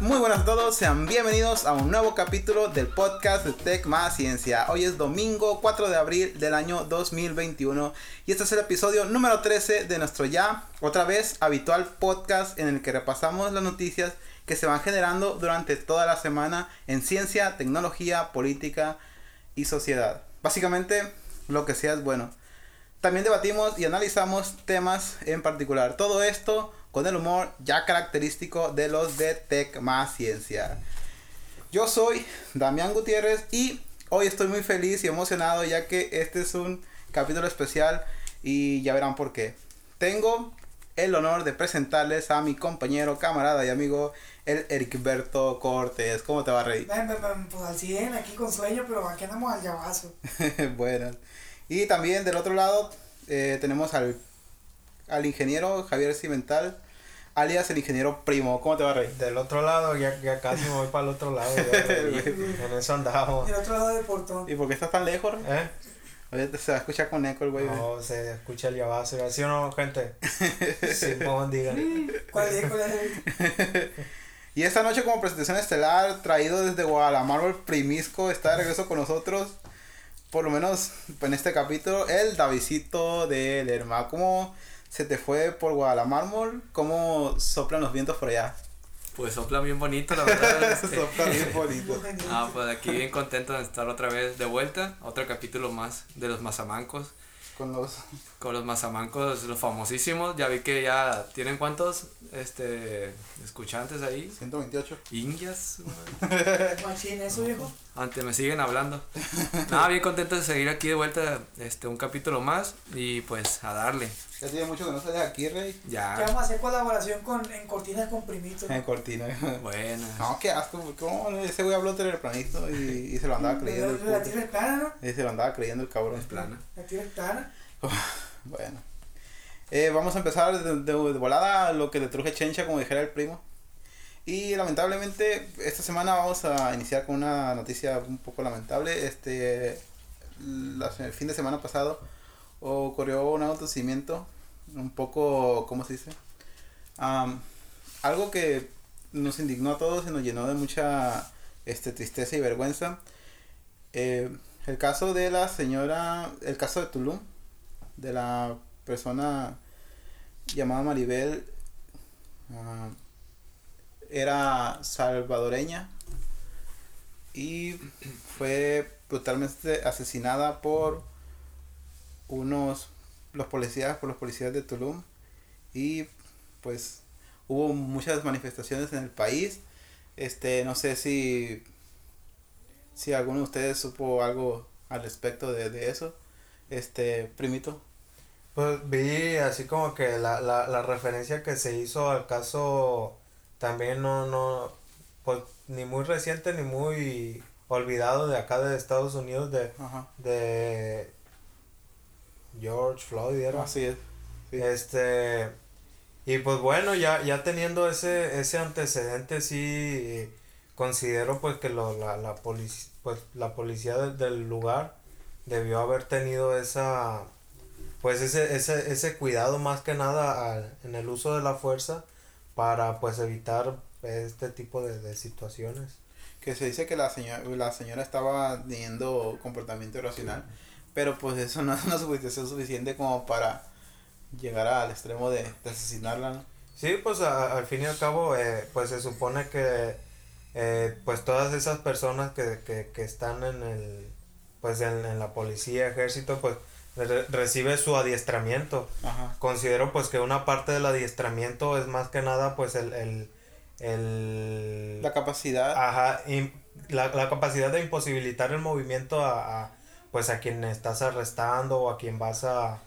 Muy buenas a todos, sean bienvenidos a un nuevo capítulo del podcast de Tech Más Ciencia. Hoy es domingo 4 de abril del año 2021 y este es el episodio número 13 de nuestro ya, otra vez, habitual podcast en el que repasamos las noticias que se van generando durante toda la semana en ciencia, tecnología, política y sociedad. Básicamente, lo que sea es bueno. También debatimos y analizamos temas en particular. Todo esto con el humor ya característico de los de Tech Más Ciencia. Yo soy Damián Gutiérrez y hoy estoy muy feliz y emocionado ya que este es un capítulo especial y ya verán por qué. Tengo el honor de presentarles a mi compañero, camarada y amigo, el Ericberto Cortés. ¿Cómo te va, Rey? Pues al 100, aquí con sueño, pero aquí andamos al llavazo. bueno. Y también del otro lado eh, tenemos al, al ingeniero Javier Cimental alias el ingeniero primo. ¿Cómo te va, Rey? Del otro lado, ya, ya casi me voy para el otro lado. en eso andamos. Del otro lado del portón. ¿Y por qué estás tan lejos? ¿Eh? Oye, se va a escuchar con eco el güey. No, se escucha el llavazo. ¿Sí o no, gente? sí, como digan. ¿Cuál es? ¿Cuál es? y esta noche como presentación estelar, traído desde Guadalajara, el primisco, está de regreso con nosotros. Por lo menos en este capítulo, el Davidito de Lerma. ¿Cómo se te fue por Guadalajara? ¿Cómo soplan los vientos por allá? Pues sopla bien bonito, la verdad. sopla bien bonito. ah, pues aquí bien contento de estar otra vez de vuelta. Otro capítulo más de los mazamancos. Con los... Con los mazamancos, los famosísimos. Ya vi que ya tienen cuántos este escuchantes ahí. 128. Indias. Machín, eso viejo. Antes me siguen hablando. Nada, bien contento de seguir aquí de vuelta este un capítulo más y pues a darle. Ya tiene mucho que no sales aquí, Rey. Ya. Ya vamos a hacer colaboración con, en Cortinas con Primito. En Cortinas. Bueno. No, qué asco. ¿Cómo? Ese güey habló teleplanito y, y se lo andaba creyendo. La, la tierra es plana, ¿no? Y se lo andaba creyendo el cabrón. Es plana. La tierra es plana. bueno. Eh, vamos a empezar de, volada lo que le truje Chencha, como dijera el primo. Y lamentablemente, esta semana vamos a iniciar con una noticia un poco lamentable. Este, el fin de semana pasado ocurrió un acontecimiento un poco, ¿cómo se dice? algo que nos indignó a todos y nos llenó de mucha este, tristeza y vergüenza. Eh, el caso de la señora, el caso de Tulum, de la persona llamada Maribel, era salvadoreña y fue brutalmente asesinada por unos los policías por los policías de Tulum y pues hubo muchas manifestaciones en el país. Este no sé si si alguno de ustedes supo algo al respecto de, de eso. Este primito pues vi así como que la, la, la referencia que se hizo al caso también no no pues ni muy reciente ni muy olvidado de acá de Estados Unidos de, de George Floyd era. Así es. Este y pues bueno, ya, ya teniendo ese, ese antecedente sí considero pues que lo, la, la, polic pues, la policía del lugar debió haber tenido esa pues ese, ese, ese cuidado más que nada en el uso de la fuerza para pues evitar este tipo de, de situaciones. Que se dice que la señora, la señora estaba teniendo comportamiento irracional. Pero pues eso no es una justificación suficiente como para llegar al extremo de, asesinarla, ¿no? Sí, pues al fin y al cabo, eh, pues se supone que eh, pues todas esas personas que, que, que están en el pues en, la policía, ejército, pues recibe su adiestramiento. Considero pues que una parte del adiestramiento es más que nada pues el, el, el la capacidad. Ajá, la, la capacidad de imposibilitar el movimiento a pues a quien estás arrestando o a quien vas a,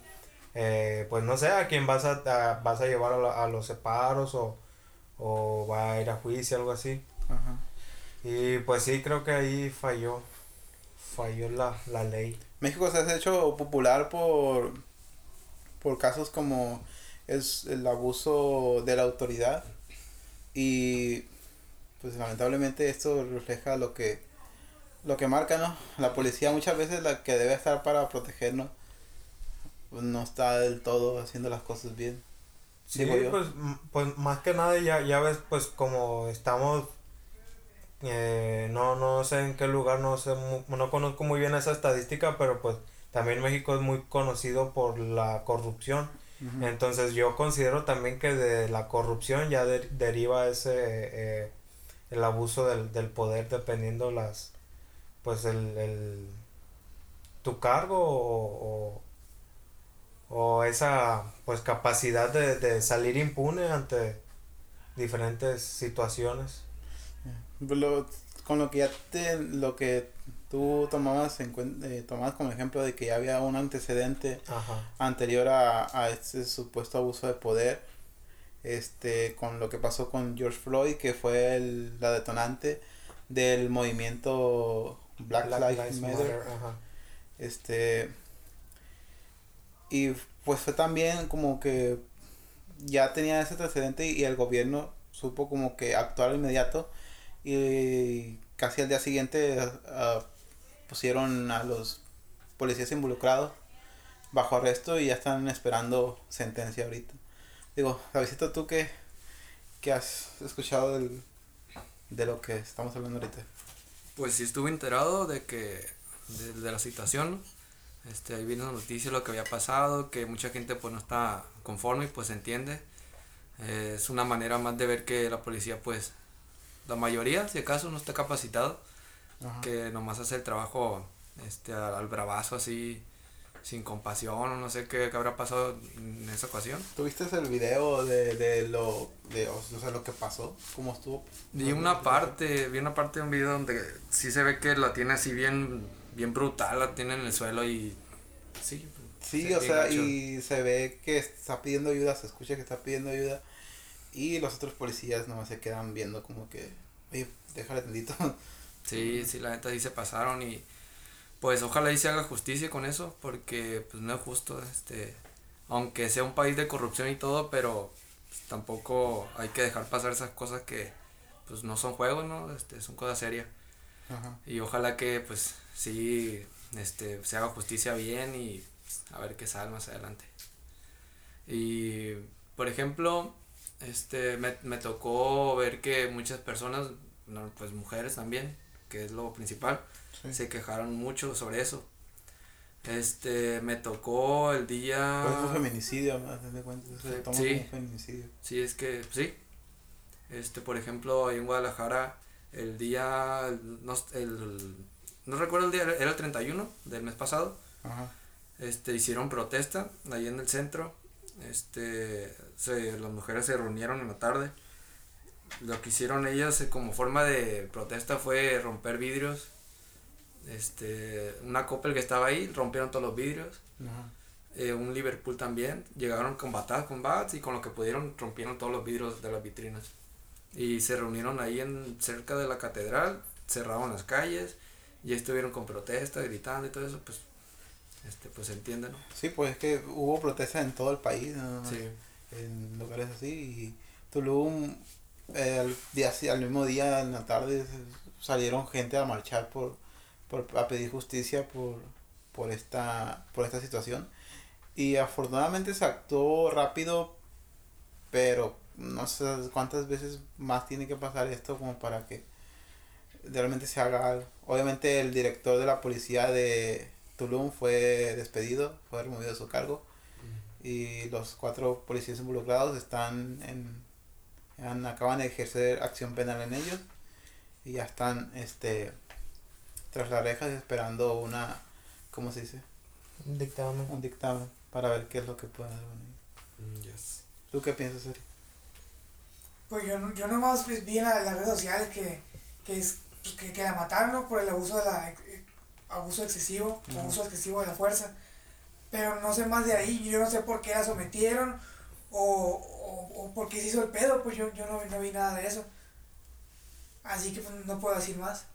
eh, pues no sé, a quien vas a, vas a llevar a, los separos o, o va a ir a juicio, algo así. Y pues sí, creo que ahí falló, falló la, la ley. México se ha hecho popular por, por casos como es el abuso de la autoridad y pues lamentablemente esto refleja lo que lo que marca, ¿no? La policía muchas veces la que debe estar para protegernos pues no está del todo haciendo las cosas bien. Sí, pues, pues más que nada ya, ya ves, pues como estamos, eh, no, no sé en qué lugar, no sé, no conozco muy bien esa estadística, pero pues también México es muy conocido por la corrupción. Entonces yo considero también que de la corrupción ya de- deriva ese, eh, el abuso del, del poder dependiendo las, pues el, el tu cargo o, o, o esa pues capacidad de, de salir impune ante diferentes situaciones. Lo- con lo que ya te, lo que tú tomabas en eh, tomabas como ejemplo de que ya había un antecedente Ajá. anterior a, a este supuesto abuso de poder este con lo que pasó con George Floyd que fue el- la detonante del movimiento Black, Lives Matter Ajá. este y pues fue también como que ya tenía ese antecedente y, y el gobierno supo como que actuar inmediato y casi al día siguiente ah, pusieron a los policías involucrados bajo arresto y ya están esperando sentencia ahorita. Digo, Davidito, tú qué, qué has escuchado del, de lo que estamos hablando ahorita. Pues sí estuve enterado de que, de, de la situación, este, ahí vino la noticia lo que había pasado, que mucha gente pues no está conforme y pues entiende. Eh, es una manera más de ver que la policía pues, la mayoría si acaso no está capacitado, Ajá. que nomás hace el trabajo este, al, al bravazo así, sin compasión o no sé qué, qué habrá pasado en esa ocasión. ¿Tuviste el video de, de lo de o sea, lo que pasó? ¿Cómo estuvo? Vi una parte, vi una parte de un video donde sí se ve que la tiene así bien, bien brutal, la tiene en el suelo y sí. Sí, se o sea, gacho. y se ve que está pidiendo ayuda, se escucha que está pidiendo ayuda y los otros policías nomás se quedan viendo como que, oye, déjale tantito. Sí, sí, la neta sí se pasaron y pues ojalá y se haga justicia con eso porque pues no es justo, este, aunque sea un país de corrupción y todo, pero pues, tampoco hay que dejar pasar esas cosas que pues no son juegos, ¿no? Este, son cosas serias. Ajá. Y ojalá que pues sí este se haga justicia bien y pues, a ver qué sale más adelante. Y por ejemplo, este me, me tocó ver que muchas personas, no, pues mujeres también, que es lo principal, Sí. se quejaron mucho sobre eso. Este me tocó el día Pues fue feminicidio, ¿no? Haz de cuenta, se Sí. toma Sí. como feminicidio. Sí, es que sí. Este, por ejemplo, ahí en Guadalajara, el día, el- no, el, no recuerdo el día, era el 31 del mes pasado, Ajá. este, hicieron protesta ahí en el centro, este, se, las mujeres se reunieron en la tarde, lo que hicieron ellas eh, como forma de protesta fue romper vidrios, este, una Coppel que estaba ahí, rompieron todos los vidrios, Ajá. eh, un Liverpool también. Llegaron con batadas, con bats y con lo que pudieron rompieron todos los vidrios de las vitrinas. Y se reunieron ahí en cerca de la catedral, cerraron las calles y estuvieron con protesta, gritando y todo eso, pues este pues ¿no? Sí, pues es que hubo protestas en todo el país, ¿no? Sí. en lugares así y Tulum eh, al día sí, al mismo día en la tarde salieron gente a marchar por, por a pedir justicia por por esta por esta situación y afortunadamente se actuó rápido pero no sé cuántas veces más tiene que pasar esto como para que realmente se haga algo obviamente el director de la policía de Tulum fue despedido fue removido de su cargo y los cuatro policías involucrados están en acaban de ejercer acción penal en ellos y ya están este tras las rejas esperando una ¿cómo se dice? Un dictamen. un dictamen para ver qué es lo que pueden hacer con ellos. ¿Tú qué piensas, Eri? Pues yo, no- yo nomás pues, vi en la- las redes sociales que, que, es, pues, que, que la mataron por el abuso de la abuso excesivo, abuso excesivo de la fuerza. Pero no sé más de ahí, yo no sé por qué la sometieron o, o, o por qué se hizo el pedo, pues yo, yo no, no vi nada de eso. Así que pues, no puedo decir más.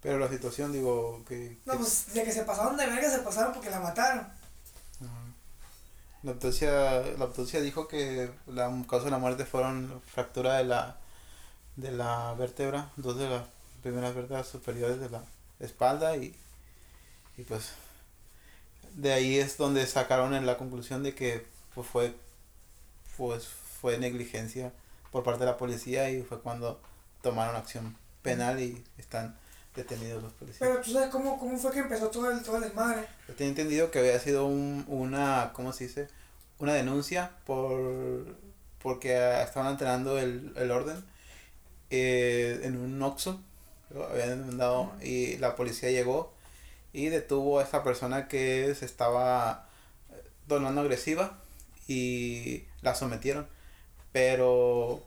Pero la situación, digo, que... No, que- pues de que se pasaron de verga se pasaron porque la mataron. La autopsia, la autopsia dijo que la causa de la muerte fueron fractura de la de la vértebra, dos de las primeras vértebras superiores de la espalda y, y pues de ahí es donde sacaron en la conclusión de que pues fue pues fue negligencia por parte de la policía y fue cuando tomaron acción penal y están detenidos los policías. Pero tú sabes cómo, cómo fue que empezó todo el, todo el desmadre. Yo tenía entendido que había sido un, una, ¿cómo se dice? Una denuncia por porque estaban alterando el, el orden eh, en un Oxxo. ¿No? Habían demandado y la policía llegó y detuvo a esa persona que se estaba eh, tornando agresiva y la sometieron. Pero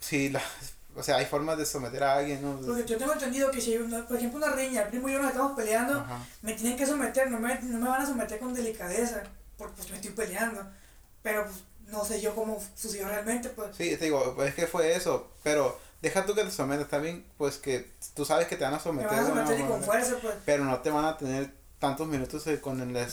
sí, la, o sea, hay formas de someter a alguien, ¿no? Porque yo tengo entendido que si una, por ejemplo una riña, el primo y yo nos estamos peleando, Ajá. me tienen que someter, no me, no me van a someter con delicadeza, porque pues me estoy peleando. Pero pues, no sé yo cómo sucedió realmente, pues. Sí, te digo, pues es que fue eso, pero deja tú que te sometas, está bien, pues que tú sabes que te van a Me someter. van a someter y con fuerza, pues. Pero no te van a tener tantos minutos eh, con el...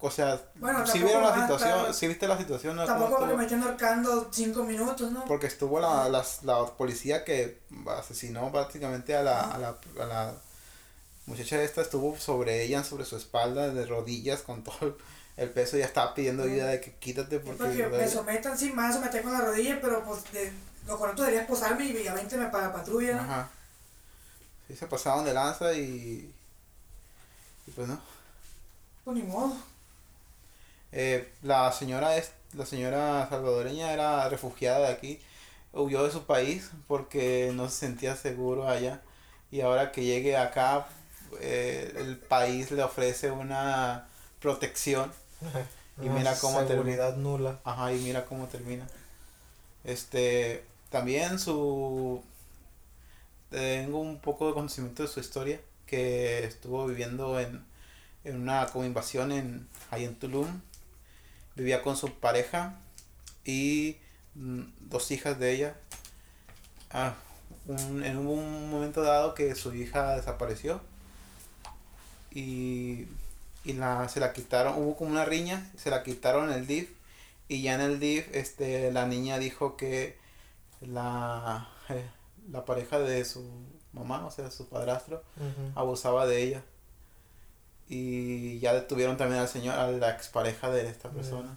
O sea, Bueno, si vieron la situación, estar- si viste la situación, ¿no? Tampoco ¿Cómo porque me estén ahorcando cinco minutos, ¿no? Porque estuvo la, las- la policía que asesinó prácticamente a la, a la, a la muchacha esta, estuvo sobre ella, sobre su espalda, de rodillas, con todo el peso, ya estaba pidiendo ayuda de que quítate porque... porque me sometan, sí, someter con la rodilla, pero pues de, lo correcto sería esposarme y avénteme para la patrulla. Ajá. Sí, se pasaron de lanza y... Y pues no. Pues ni modo. Eh, la señora es, la señora salvadoreña era refugiada de aquí, huyó de su país porque no se sentía seguro allá y ahora que llegue acá eh, el país le ofrece una protección Y Una mira cómo termina. seguridad nula. Ajá, y mira cómo termina. Este, también su... Tengo un poco de conocimiento de su historia, que estuvo viviendo en, en una invasión en, ahí en Tulum. Vivía con su pareja y mm, dos hijas de ella. Ah, un- en un momento dado que su hija desapareció y, y la, se la quitaron, hubo como una riña, se la quitaron el DIF y ya en el DIF este, la niña dijo que la, eh, la pareja de su mamá, o sea, su padrastro, abusaba de ella. Y ya detuvieron también al señor, a la expareja de esta persona.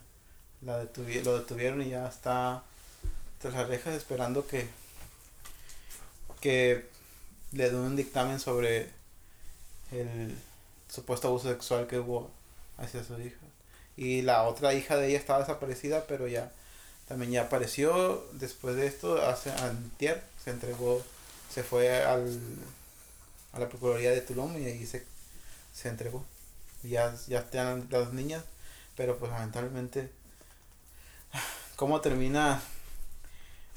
La detuvi- lo detuvieron y ya está tras las rejas esperando que, que le den un dictamen sobre el supuesto abuso sexual que hubo hacia su hija. Y la otra hija de ella estaba desaparecida, pero ya también ya apareció después de esto, hace antier, se entregó, se fue al, a la Procuraduría de Tulum y ahí se, se entregó. Ya, ya están las niñas, pero pues lamentablemente, ¿cómo termina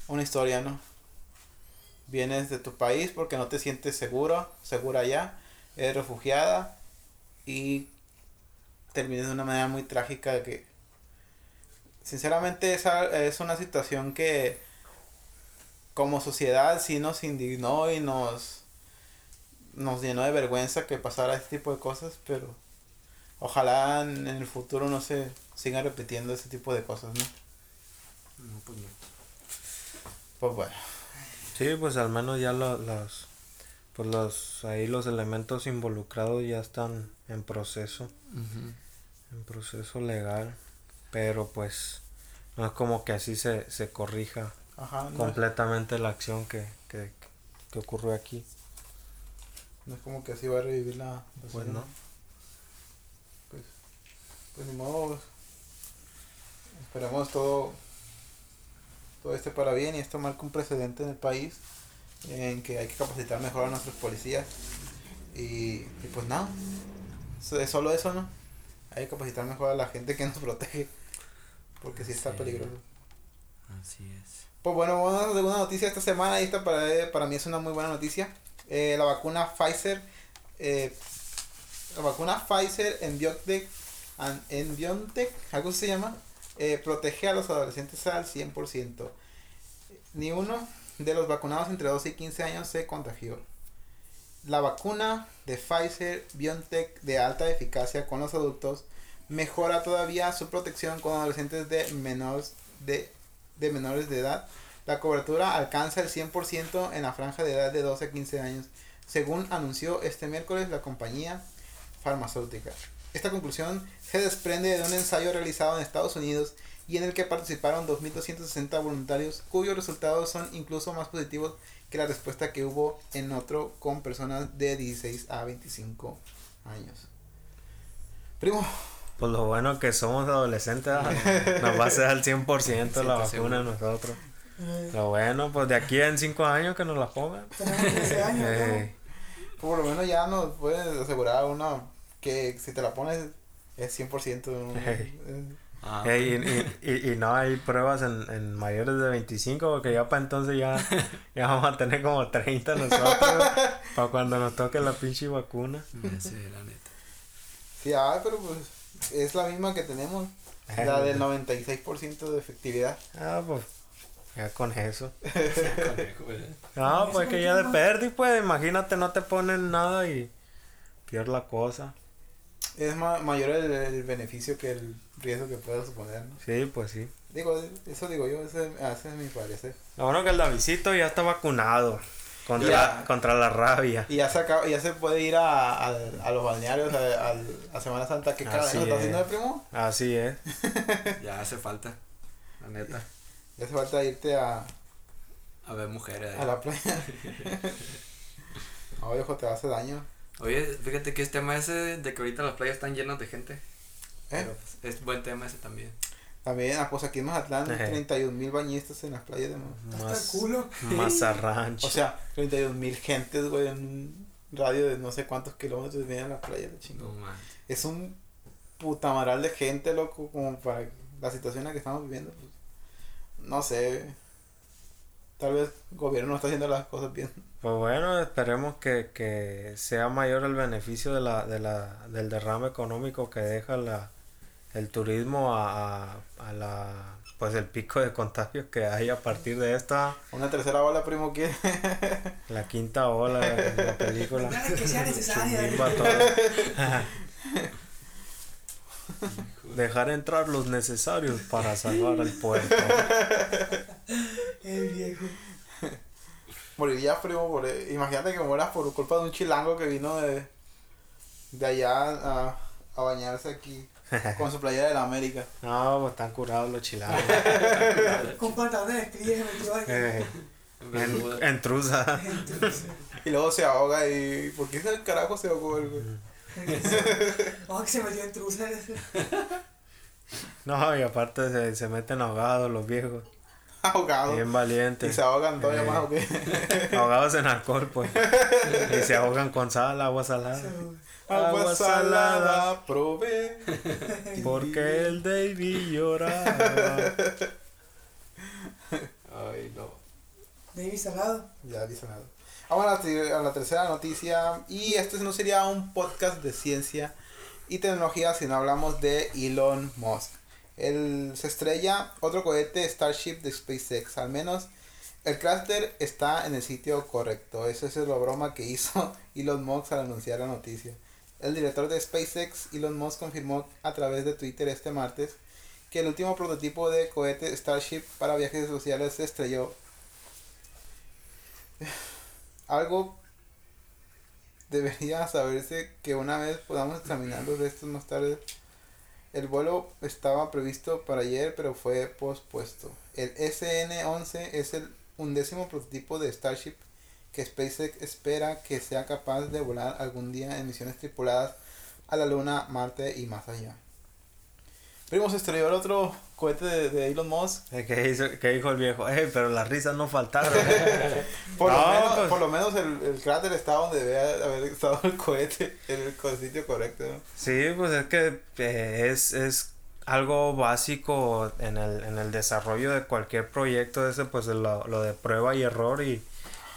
una historia, no? Vienes de tu país porque no te sientes seguro, segura allá, eres refugiada y terminas de una manera muy trágica de que sinceramente esa es una situación que como sociedad sí nos indignó y nos nos llenó de vergüenza que pasara este tipo de cosas, pero ojalá en, en el futuro no se sigan repitiendo ese tipo de cosas, ¿no? No, pues no. Pues bueno. Sí, pues al menos ya lo- los, pues los, ahí los elementos involucrados ya están en proceso, en proceso legal, pero pues no es como que así se, se corrija Ajá, no, es- completamente la acción que, que, que ocurrió aquí. no es como que así va a revivir la... la Pues serie, no. Pues, pues ni modo, pues, esperemos todo, todo esté para bien y esto marca un precedente en el país en que hay que capacitar mejor a nuestros policías y, y pues nada, es solo eso, ¿no? Hay que capacitar mejor a la gente que nos protege porque sí está Sí. peligroso. Así es. Pues bueno, vamos a la segunda noticia esta semana y esta para, para mí es una muy buena noticia. Eh, la vacuna Pfizer, eh, la vacuna Pfizer en BioNTech, en BioNTech, algo se llama, eh, protege a los adolescentes al 100%. Ni uno de los vacunados entre 12 y 15 años se contagió. La vacuna de Pfizer BioNTech de alta eficacia con los adultos mejora todavía su protección con adolescentes de menores de, de menores de edad. La cobertura alcanza el 100% en la franja de edad de 12 a 15 años, según anunció este miércoles la compañía farmacéutica. Esta conclusión se desprende de un ensayo realizado en Estados Unidos y en el que participaron 2.260 voluntarios cuyos resultados son incluso más positivos que la respuesta que hubo en otro con personas de 16 a 25 años. Primo, Pues lo bueno que somos adolescentes, nos va a ser al 100% la 100% vacuna a nosotros. Lo bueno, pues de aquí en 5 años que nos la pongan. tenemos 13 años, ¿no? Eh, por lo menos ya nos pueden asegurar una que si te la pones es 100%. ¿no? Eh, Ah, eh, y, y, y, y no hay pruebas en, en mayores de 25 porque ya para entonces ya, ya vamos a tener como 30 nosotros para cuando nos toque la pinche vacuna. sé, la neta. Sí, ah, pero pues es la misma que tenemos. La del 96% de efectividad. Ah, pues ya con eso. No, pues que ya de perdi, pues imagínate, no te ponen nada y pierdes la cosa. Es ma- mayor el, el beneficio que el riesgo que pueda suponer. ¿no? Sí, pues sí. Digo, eso digo yo, ese, ese es mi parecer. Lo bueno que el Davidito ya está vacunado contra, Ya. contra la rabia. Y ya se, acaba- ya se puede ir a, a, a los balnearios a, a, a Semana Santa. ¿Qué carajo Así está es. haciendo el primo? Así es. Ya hace falta, la neta. Ya hace falta irte a, A ver mujeres. a la playa. No, viejo, te hace daño. Oye, fíjate que este tema ese de que ahorita las playas están llenas de gente. ¿Eh? Pero es buen tema ese también. También, ah, pues aquí en Mazatlán, Ejé. 31 mil bañistas en las playas de Mazatlán. Hasta el culo. Mazarranch. O sea, 32 mil gentes, güey, en un radio de no sé cuántos kilómetros vienen a la playa, la No chingada. man. Es un putamaral de gente, loco, como para la situación en la que estamos viviendo. Pues, no sé. Tal vez el gobierno no está haciendo las cosas bien. Pues bueno, esperemos que, que sea mayor el beneficio de la, de la, del derrame económico que deja la, el turismo a, a, a la pues el pico de contagios que hay a partir de esta Una tercera ola, primo, quiere. la quinta ola de la película que sea necesaria. Dejar entrar los necesarios para salvar al puerto El viejo. Morirías, primo, por, imagínate que mueras por culpa de un chilango que vino de, de allá a, a bañarse aquí con su playera de la América. no pues están curados los chilangos Con pantalones ahí. Eh, en, en truza Y luego se ahoga y... ¿Por qué el carajo se ahogó el güey? Oh, que se metió en truza. no y aparte se, se meten ahogados los viejos Ahogado. bien Y valientes se ahogan todavía Eh. más, ¿o qué? ahogados en alcohol pues y se ahogan con sal agua salada Agua salada, probé. porque el David lloraba Ay, no. David Salado. Ya dice nada. Vamos a la, ter- a la tercera noticia. Y este no sería un podcast de ciencia y tecnología, sino hablamos de Elon Musk. Él se estrella otro cohete Starship de SpaceX. Al menos el cráter está en el sitio correcto. Esa es la broma que hizo Elon Musk al anunciar la noticia. El director de SpaceX, Elon Musk, confirmó a través de Twitter este martes que el último prototipo de cohete Starship para viajes sociales se estrelló algo debería saberse que una vez podamos examinar los restos más tarde. El vuelo estaba previsto para ayer, pero fue pospuesto. El SN-11 es el undécimo prototipo de Starship que SpaceX espera que sea capaz de volar algún día en misiones tripuladas a la Luna, Marte y más allá. Primo, se estrelló el otro cohete de, de Elon Musk. Eh, ¿Qué, hizo, ¿Qué dijo el viejo? Eh, pero las risas no faltaron. Por, lo, No, menos, pues- por lo menos el, el cráter está donde debe haber estado el cohete, en el sitio correcto. ¿no? Sí, pues es que eh, es, es algo básico en el, en el desarrollo de cualquier proyecto ese, pues lo, lo de prueba y error y,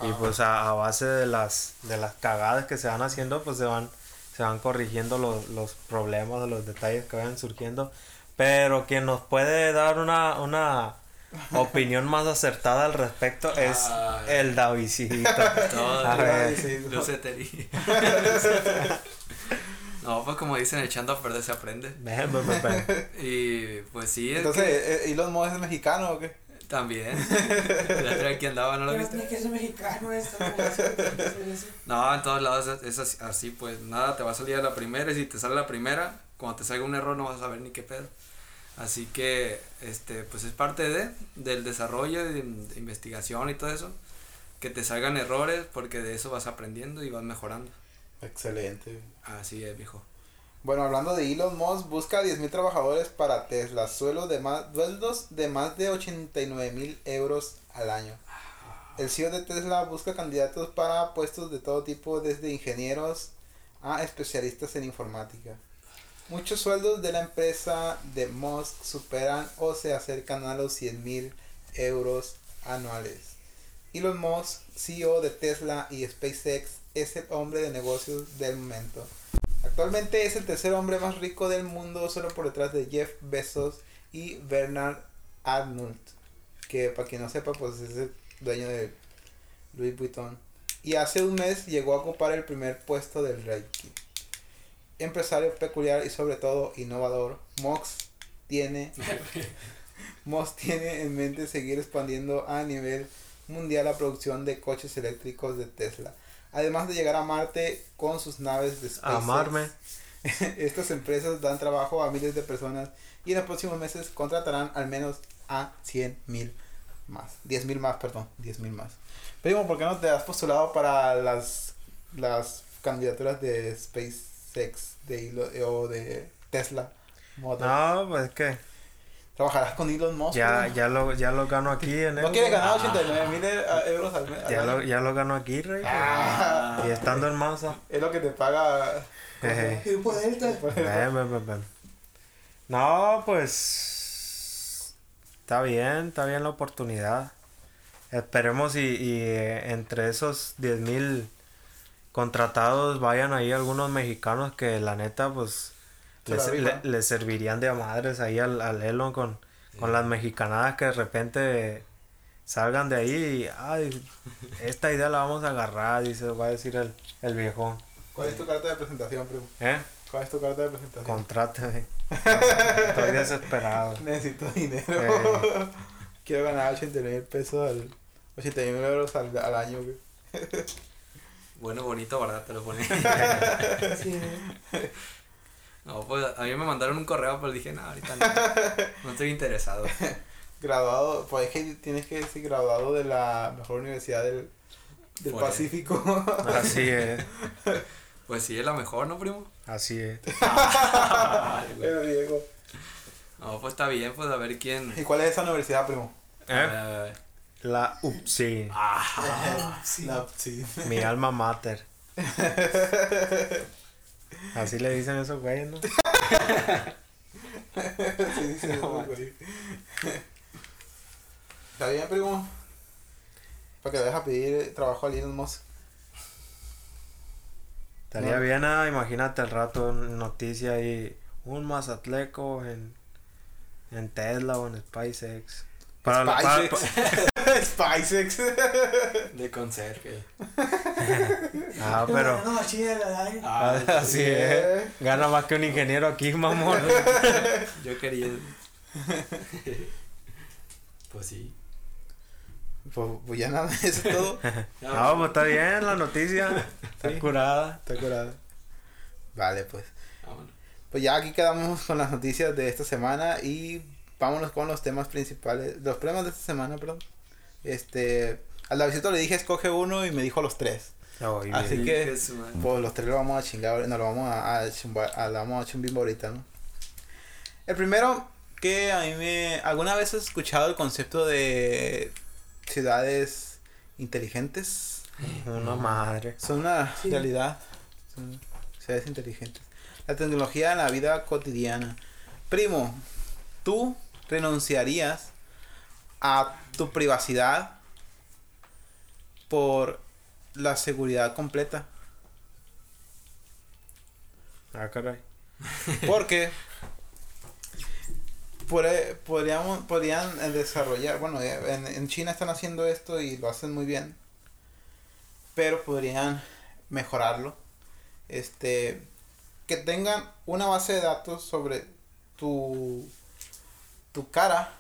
y Ajá. pues a, a base de las, de las cagadas que se van haciendo, pues se van, se van corrigiendo los, los problemas, los detalles que vayan surgiendo. Pero quien nos puede dar una, una opinión más acertada al respecto es Ay. el. A ver. Sí, no. Lucetería. No, pues como dicen, echando a perder se aprende. Y pues sí, es Entonces, que eh, ¿Elon Musk es mexicano o qué? También. La otra aquí andaba, ¿no lo Pero viste? tiene que ser mexicano esto. ¿no? En todos lados es, así, pues nada, te va a salir a la primera y si te sale la primera, cuando te salga un error no vas a saber ni qué pedo. Así que, este, pues es parte de, del desarrollo, de, de investigación y todo eso. Que te salgan errores porque de eso vas aprendiendo y vas mejorando. Excelente. Así es, viejo. Bueno, hablando de Elon Musk, busca 10.000 trabajadores para Tesla, sueldos de más, sueldos de más de 89 mil euros al año. El CEO de Tesla busca candidatos para puestos de todo tipo, desde ingenieros a especialistas en informática. Muchos sueldos de la empresa de Musk superan o se acercan a los 100 mil euros anuales. Elon Musk, CEO de Tesla y SpaceX, es el hombre de negocios del momento. Actualmente es el tercer hombre más rico del mundo, solo por detrás de Jeff Bezos y Bernard Arnault, que para quien no sepa, pues es el dueño de Louis Vuitton. Y hace un mes llegó a ocupar el primer puesto del ranking. Empresario peculiar y sobre todo innovador, Mox tiene, Mox tiene en mente seguir expandiendo a nivel mundial la producción de coches eléctricos de Tesla. Además de llegar a Marte con sus naves de SpaceX. Amarme. Estas empresas dan trabajo a miles de personas y en los próximos meses contratarán al menos a 100 mil más. 10 mil más, perdón. 10 mil más. Primo, ¿por qué no te has postulado para las, las candidaturas de SpaceX de Elo- o de Tesla? No, pues es que ¿Trabajarás con Elon Musk? ya, ya, lo, ya lo gano aquí en ¿No el- quieres ganar 89 mil euros al mes? Ya lo, ya lo gano aquí, rey. Ah, Y estando en masa. es lo que te paga. Ven, ven, ven. No, pues. Está bien, está bien la oportunidad. Esperemos y, y eh, entre esos 10.000 contratados vayan ahí algunos mexicanos que la neta, pues. Le- servirían de madres ahí al, al Elon con, con las mexicanadas que de repente salgan de ahí y. Ay, esta idea la vamos a agarrar, dice, va a decir el, el viejón. ¿Cuál es tu carta de presentación, primo? ¿Eh? ¿Cuál es tu carta de presentación? Contrátame. Estoy desesperado. Necesito dinero. Eh. Quiero ganar 89 mil pesos al. 89 mil euros al, al año, güey. Bueno, bonito, ¿verdad? Te lo pone. Sí. No, pues a mí me mandaron un correo, pero dije, no, ahorita no. No estoy interesado. Graduado, pues es que tienes que decir graduado de la mejor universidad del, del. Pacífico. Así es, Pues sí, es la mejor, ¿no, primo? así es. Diego. No, pues está bien, pues a ver quién. ¿Y cuál es esa universidad, primo? ¿Eh? La UPSI, Sí. La- sí. mi alma mater. Así le dicen esos güeyes, ¿no? sí, sí, eso, güey. ¿Está bien, primo? Para que dejes pedir trabajo a Elon Musk. Estaría No. bien, ah, imagínate el rato noticia y un mazatleco en, en Tesla o en SpaceX. Para, para- SpaceX. SpaceX. de conserje. ah, No, pero No, daño. Ah, así es. Gana más que un ingeniero aquí, mamón. Yo quería. pues sí. Pues, pues ya nada, eso es todo. No, pues está bien la noticia. Está Sí. curada. Está curado. Vale, pues. Vámonos. Pues ya aquí quedamos con las noticias de esta semana y vámonos con los temas principales, los problemas de esta semana, perdón. Este, al Davidito le dije escoge uno y me dijo los tres. Ay, Así bien. que-. Pues los tres lo vamos a chingar, no lo vamos a, a, chumbar- a- lo vamos a chumbimbo ahorita, ¿no? El primero que a mí me... ¿Alguna vez has escuchado el concepto de ciudades inteligentes? Una madre. Son una Sí. realidad. Son ciudades inteligentes. La tecnología en la vida cotidiana. Primo, ¿tú renunciarías a tu privacidad por la seguridad completa? Ah, caray. Porque podre- podríamos, podrían eh, desarrollar, bueno, eh, en, en China están haciendo esto y lo hacen muy bien, pero podrían mejorarlo. Este, que tengan una base de datos sobre tu, tu cara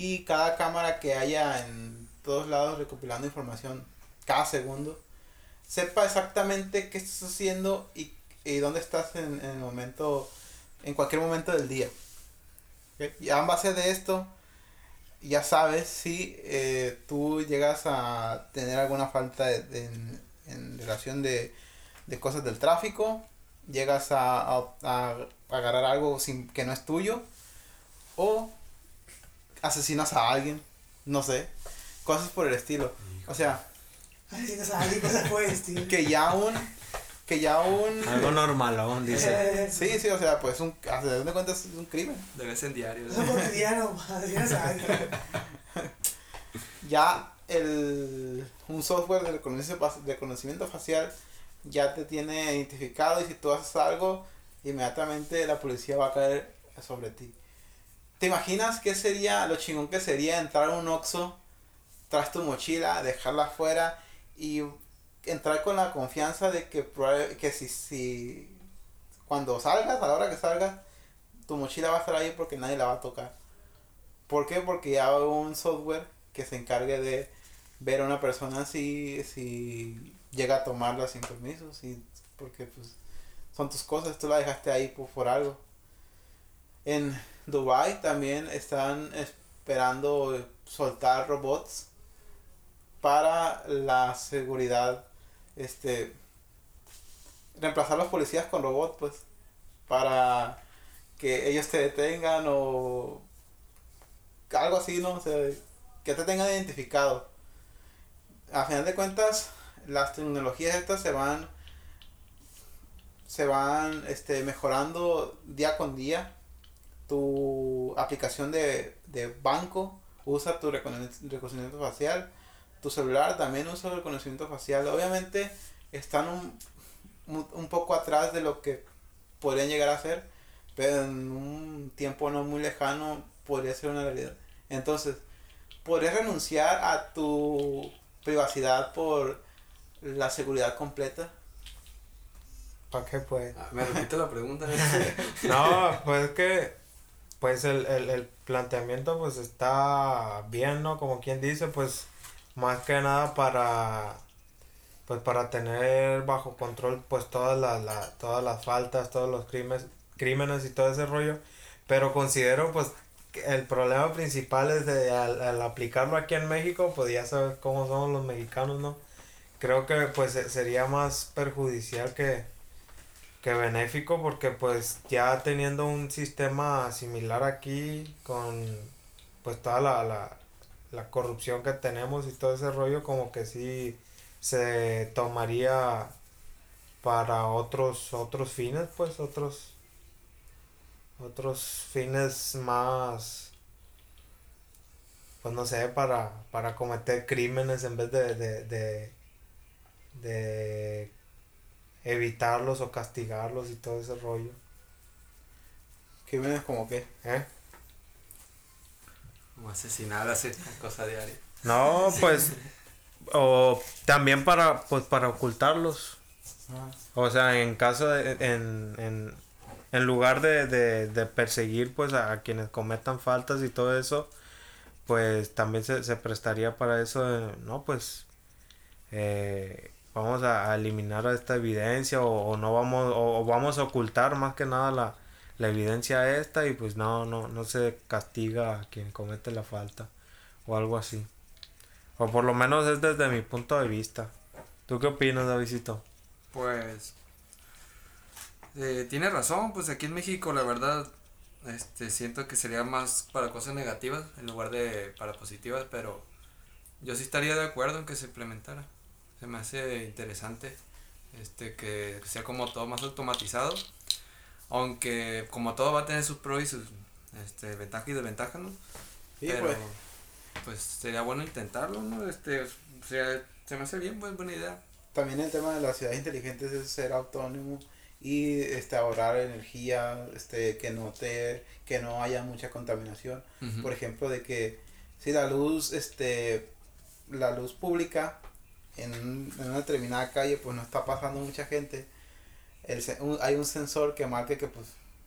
y cada cámara que haya en todos lados recopilando información cada segundo, sepa exactamente qué estás haciendo y, y dónde estás en, en el momento, en cualquier momento del día. Ok, Ya en base de esto, ya sabes si eh, tú llegas a tener alguna falta de- de- en, en relación de, de cosas del tráfico, llegas a, a- a agarrar algo sin, que no es tuyo, o asesinas a alguien, no sé, cosas por el estilo. O sea, Así no sabes, cosas por el estilo. que ya un, que ya un... Algo normal aún, dice. Sí, sí, o sea, pues un, a de cuentas es un crimen. De vez en diario. Es un cotidiano, así no sabes. ya el, un software de reconocimiento, de reconocimiento facial ya te tiene identificado y si tú haces algo, inmediatamente la policía va a caer sobre ti. ¿Te imaginas qué sería lo chingón que sería entrar a un Oxxo, tras tu mochila, dejarla afuera y entrar con la confianza de que, que si, si cuando salgas, a la hora que salgas, tu mochila va a estar ahí porque nadie la va a tocar? ¿Por qué? Porque ya hay un software que se encargue de ver a una persona si, si llega a tomarla sin permiso, si, porque pues son tus cosas, tú la dejaste ahí por, por algo. En Dubai también están esperando soltar robots para la seguridad, este, reemplazar a los policías con robots, pues, para que ellos te detengan o algo así, ¿no? O sea, que te tengan identificado. A final de cuentas, las tecnologías estas se van se van este, mejorando día con día. Tu aplicación de, de banco usa tu recono- reconocimiento facial. Tu celular también usa el reconocimiento facial. Obviamente están un, un, poco atrás de lo que podrían llegar a ser, pero en un tiempo no muy lejano podría ser una realidad. Entonces, ¿podrías renunciar a tu privacidad por la seguridad completa? ¿Para qué pues? Ah, Me repito la pregunta. No, pues es que pues el, el, el planteamiento pues está bien, ¿no? Como quien dice, pues más que nada para pues para tener bajo control pues todas las la, todas las faltas, todos los crímenes, crímenes y todo ese rollo, pero considero pues el problema principal es de al, al aplicarlo aquí en México, pues ya sabes cómo somos los mexicanos, ¿no? Creo que pues se- sería más perjudicial que que benéfico porque pues ya teniendo un sistema similar aquí con pues toda la, la, la corrupción que tenemos y todo ese rollo como que sí se tomaría para otros otros fines pues otros otros fines más pues no sé para para cometer crímenes en vez de de, de, de evitarlos o castigarlos y todo ese rollo. Crímenes como que. ¿eh? Como asesinar, hacer cosa diaria. No, pues o también para pues para ocultarlos. O sea, en caso de en, en, en lugar de, de, de perseguir pues a, a quienes cometan faltas y todo eso, pues también se, se prestaría para eso, no, pues eh, vamos a, a eliminar esta evidencia o, no vamos o, o vamos a ocultar más que nada la, la evidencia esta y pues no, no, no se castiga a quien comete la falta o algo así. O por lo menos es desde mi punto de vista. ¿Tú qué opinas, Davidito? Pues eh, tiene razón, pues aquí en México la verdad este siento que sería más para cosas negativas en lugar de para positivas, pero yo sí estaría de acuerdo en que se implementara. Se me hace interesante este que sea como todo más automatizado, aunque como todo va a tener sus pros y sus este ventajas y desventajas, ¿no? Sí, pero pues. pues sería bueno intentarlo, ¿no? Este sería- se me hace bien, pues buena idea. También el tema de las ciudades inteligentes es ser autónomo y este ahorrar energía, este que no te que no haya mucha contaminación. Ujú. Por ejemplo, de que si la luz este la luz pública en, un- en una determinada calle pues no está pasando mucha gente, el, un- hay un sensor que marque que pues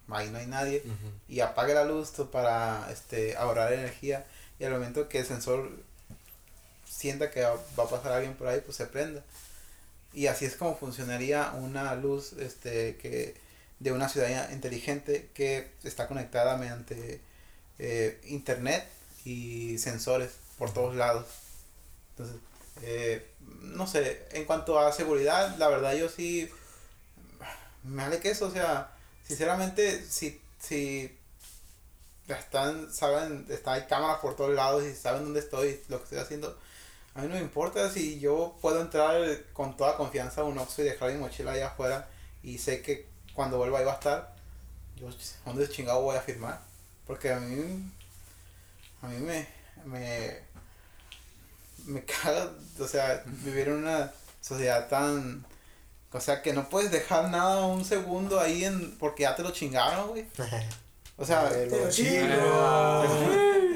ahí no hay nadie y apague la luz to- para este ahorrar energía y al momento que el sensor sienta que va va a pasar alguien por ahí pues se prenda. Y así es como funcionaría una luz este que de una ciudad inteligente que está conectada mediante eh, internet y sensores por todos lados. Entonces, eh, no sé, en cuanto a seguridad, la verdad yo sí me vale que eso, o sea, sinceramente, si, si están, saben, está, hay cámaras por todos lados y saben dónde estoy, lo que estoy haciendo, a mí no me importa si yo puedo entrar con toda confianza a un Oxxo y dejar mi mochila allá afuera y sé que cuando vuelva ahí va a estar, yo, ¿dónde chingado voy a firmar? Porque a mí, a mí me, me, me caga, o sea, vivir en una sociedad tan, o sea, que no puedes dejar nada un segundo ahí en, porque ya te lo chingaron, güey. O sea, Te lo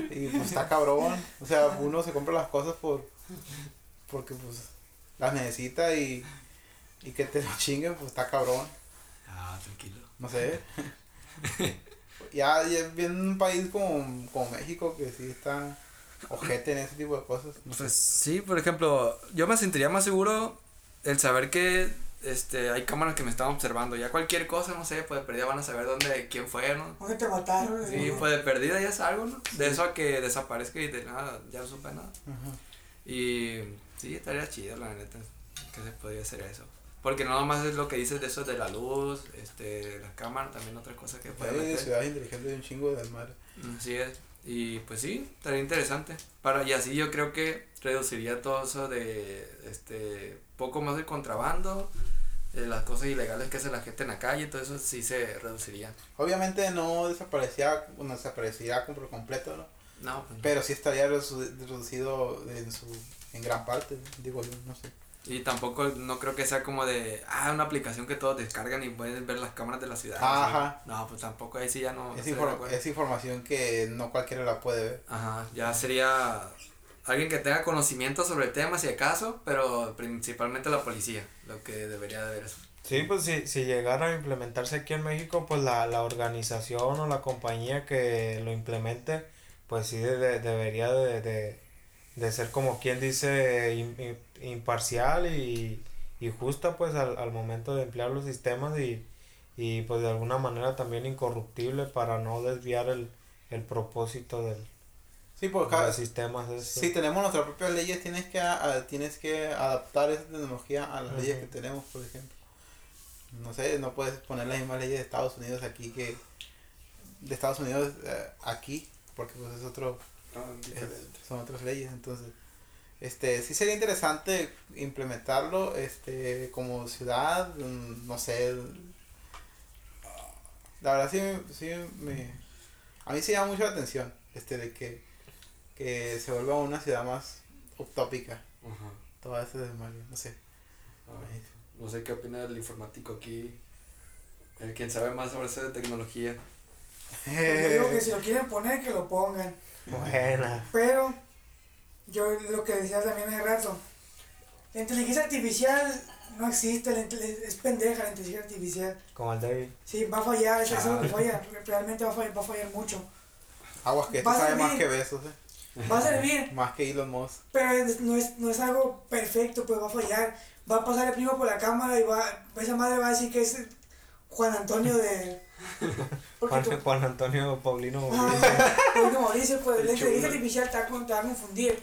y pues está cabrón. O sea, uno se compra las cosas por porque pues las necesita y, y que te lo chinguen, pues está cabrón. Ah, tranquilo. No sé. ya, ya viene un país como, como México que sí está ojete en ese tipo de cosas. No sé. Pues sí, por ejemplo, yo me sentiría más seguro el saber que este hay cámaras que me están observando. Ya cualquier cosa, no sé, pues de perdida van a saber dónde, quién fue, ¿no? ¿Dónde te mataron? Sí, pues de perdida ya es algo, ¿no? De eso a que desaparezca y de nada, ya no supe nada. Ajá. Y sí, estaría chido, la neta, que se podría hacer eso. Porque no nomás es lo que dices de eso de la luz, este, las cámaras, también otras cosas que puede Hay ciudades inteligentes y un chingo de madre. Así es. Y pues sí, estaría interesante. Para, y así yo creo que reduciría todo eso de este poco más de contrabando, de las cosas ilegales que hace la gente en la calle, todo eso sí se reduciría. Obviamente no desaparecía, no desaparecería por completo, ¿no? No, pues, Pero sí estaría reducido en su en gran parte, digo yo, no sé. Y tampoco no creo que sea como de, ah, una aplicación que todos descargan y pueden ver las cámaras de la ciudad. Ajá. así. No, pues tampoco ahí sí ya no. Es, información que no cualquiera la puede ver. Ajá, ya sería alguien que tenga conocimiento sobre el tema si acaso, pero principalmente la policía, lo que debería de ver eso. Sí, pues si, si llegara a implementarse aquí en México, pues la, la organización o la compañía que lo implemente, pues sí de- de- debería de, de, de ser como quien dice imparcial y, y justa pues al, al momento de emplear los sistemas y, y pues de alguna manera también incorruptible para no desviar el, el propósito del, Sí, porque de cada- sistemas. estos. si tenemos nuestras propias leyes, tienes que, a- tienes que adaptar esa tecnología a las leyes que tenemos, por ejemplo. No sé, no puedes poner las mismas leyes de Estados Unidos aquí que de Estados Unidos eh, aquí, porque pues es otro, es- son otras leyes, entonces este sí sería interesante implementarlo este como ciudad mm, no sé la verdad sí, sí me a mí sí llama mucho la atención este de que que se vuelva una ciudad más utópica Ajá. toda esa desmadre, no sé No sé qué opina el informático aquí. El quien sabe más sobre eso de tecnología. Yo digo que si lo quieren poner, que lo pongan. Buena. Pero, yo lo que decía también hace rato, la inteligencia artificial no existe, la es pendeja la inteligencia artificial. Como el David. Sí, va a fallar, eso es lo que falla, realmente va a fallar, va a fallar mucho. aguas que esto sabe más que besos eh. Va a servir, más que Elon Musk pero es- no es, no es algo perfecto, pues va a fallar. Va a pasar el primo por la cámara y va, esa madre va a decir que es Juan Antonio de... Juan, tú- Juan Antonio Paulino. Ah, porque Mauricio, pues la inteligencia artificial va, te va a confundir.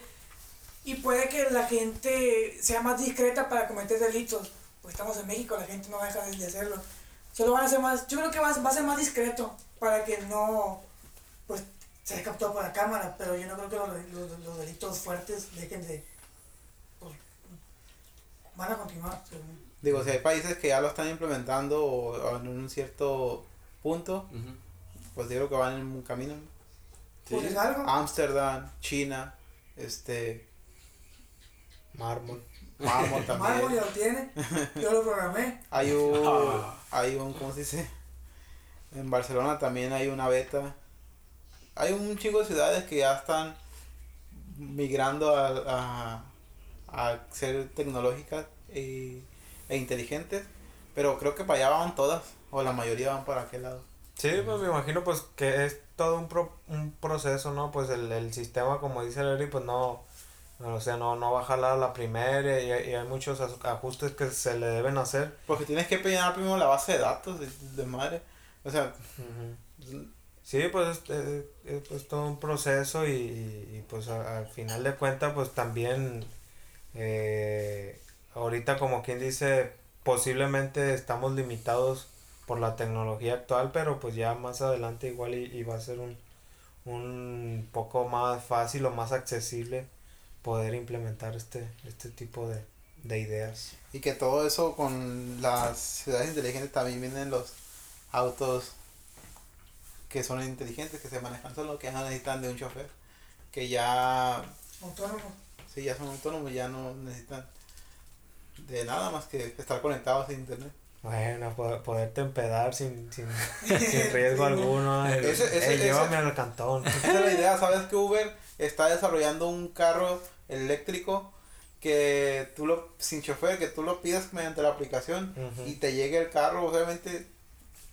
Y puede que la gente sea más discreta para cometer delitos. Pues estamos en México, la gente no va a dejar de hacerlo. Solo van a ser más, yo creo que va, va a ser más discreto para que no, pues, se haya captado por la cámara. Pero yo no creo que los, los- los delitos fuertes dejen de, pues, van a continuar. según. digo si hay países que ya lo están implementando o, o en un cierto punto pues creo que van en un camino. Pues algo. Ámsterdam, China, este, Mármol. Mármol Mármol también. ya lo tiene, yo lo programé. Hay un, Ah. hay un, ¿cómo se dice? En Barcelona también hay una beta. Hay un chingo de ciudades que ya están migrando a, a, a ser tecnológicas y, e inteligentes, pero creo que para allá van todas, o la mayoría van para aquel lado. Sí, pues me imagino pues que es todo un, pro- un proceso, ¿no? Pues el, el sistema, como dice Larry, pues no, o sea, no, no va a jalar la primera y, hay- y hay muchos ajustes que se le deben hacer. Porque tienes que pedir primero la base de datos de, de madre. O sea. Sí, Sí, pues es, es- es, todo un proceso y, y, y, pues a- al final de cuentas pues también eh, ahorita como quien dice posiblemente estamos limitados por la tecnología actual pero pues ya más adelante igual y, y va a ser un, un poco más fácil o más accesible poder implementar este, este tipo de, de ideas. Y que todo eso con las ciudades inteligentes también vienen los autos que son inteligentes, que se manejan solo, que ya no necesitan de un chofer. Que ya, Autónomo. sí, ya son autónomos, ya no necesitan de nada más que estar conectados a internet. Bueno, poder, poderte empedar sin, sin, sin riesgo alguno. eh, Ese- ese- eh, ese- llévame al cantón. Esa es la idea, ¿sabes que Uber está desarrollando un carro eléctrico que tú lo, sin chofer, que tú lo pidas mediante la aplicación y te llegue el carro, obviamente,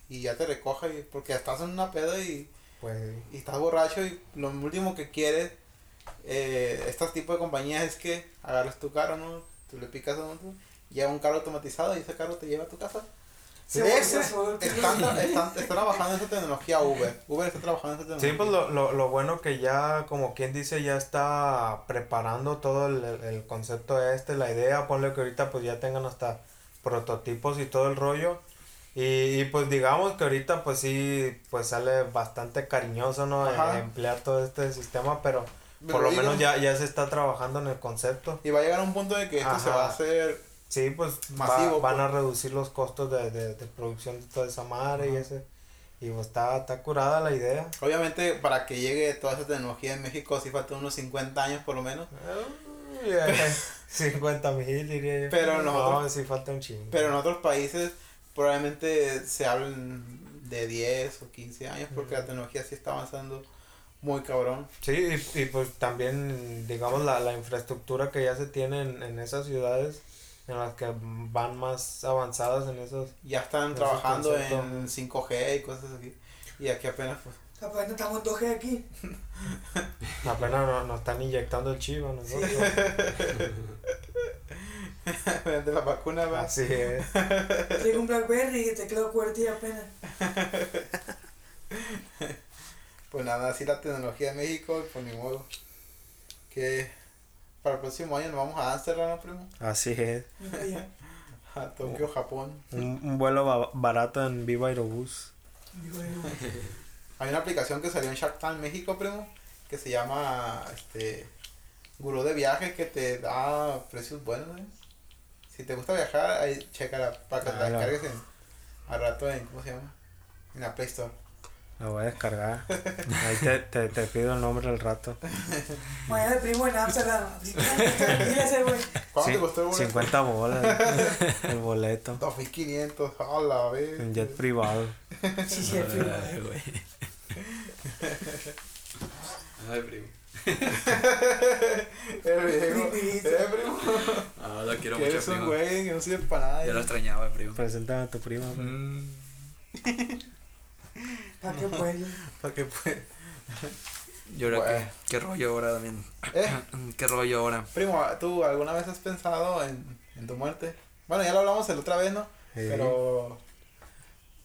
y ya te recoja, y- porque estás en una peda y, Pues y estás borracho y lo último que quieres eh, estos tipos de compañías es que agarres tu carro, ¿no? Tú le picas a un llega un carro automatizado y ese carro te lleva a tu casa. Se De ese, se están, están, están trabajando en esa tecnología Uber. Uber está trabajando en esa Sí, tecnología. pues lo, lo, lo bueno que ya, como quien dice, ya está preparando todo el, el- concepto este, la idea, ponle que ahorita pues ya tengan hasta prototipos y todo el rollo. Y, y, pues digamos que ahorita pues sí, pues sale bastante cariñoso, ¿no? Ajá. Eh, emplear todo este sistema, pero Pero por lo menos ya, ya se está trabajando en el concepto. Y va a llegar a un punto en que esto se Ajá. va a hacer Sí, pues va- Masivo, van pues. a reducir los costos de, de, de producción de toda esa madre y Ajá. ese. Y pues está, está curada la idea. Obviamente, para que llegue toda esa tecnología en México, sí faltan unos 50 años por lo menos. Uy, eh, 50 mil diría yo. Pero no, nosotros- sí falta un chingo. Pero en otros países, probablemente se hablen de 10 o 15 años, porque la tecnología sí está avanzando muy cabrón. Sí, y, y pues también, digamos, la, la infraestructura que ya se tiene en, en esas ciudades, en las que van más avanzadas en esos. Ya están trabajando en 5G y cosas así. Y aquí apenas, pues. Apenas estamos en 2G aquí. Apenas nos, nos están inyectando el chivo a nosotros. de la vacuna, va. Así es. Llega un Blackberry y te quedó QWERTY apenas. Pues nada, así la tecnología de México, pues ni modo. Que para el próximo año nos vamos a Amsterdam, ¿no, primo? Así es. A Tokio, Japón. Un, un vuelo ba- barato en Viva Aerobús. Hay una aplicación que salió en Shark Tank México, primo, que se llama este Gurú de Viajes que te da precios buenos, ¿eh? Si te gusta viajar, ahí chécala para que te la Ah, no. descargues en, al rato en, ¿cómo se llama? En la Play Store. Lo voy a descargar. Ahí te, te, te pido el nombre al rato. Mañana el primo en Amsterdam. ¿Cuánto Sí, te costó el boleto? 50 bolas el boleto. 2500, a la vez. En jet privado. Sí, sí, el primo. Ay, güey. Ay, primo. El viejo. Eh, primo. Ah, lo quiero mucho, eres un primo. güey que no sirve para nada. Ya lo extrañaba, primo. Preséntame a tu prima. pues. Mm. ¿Para qué pueblo? Para que pues. ¿Y ahora Bueno. qué? ¿Qué rollo ahora también? Eh, ¿Qué rollo ahora? primo, ¿tú alguna vez has pensado en, en tu muerte? Bueno, ya lo hablamos el otra vez, ¿no? Sí. Pero,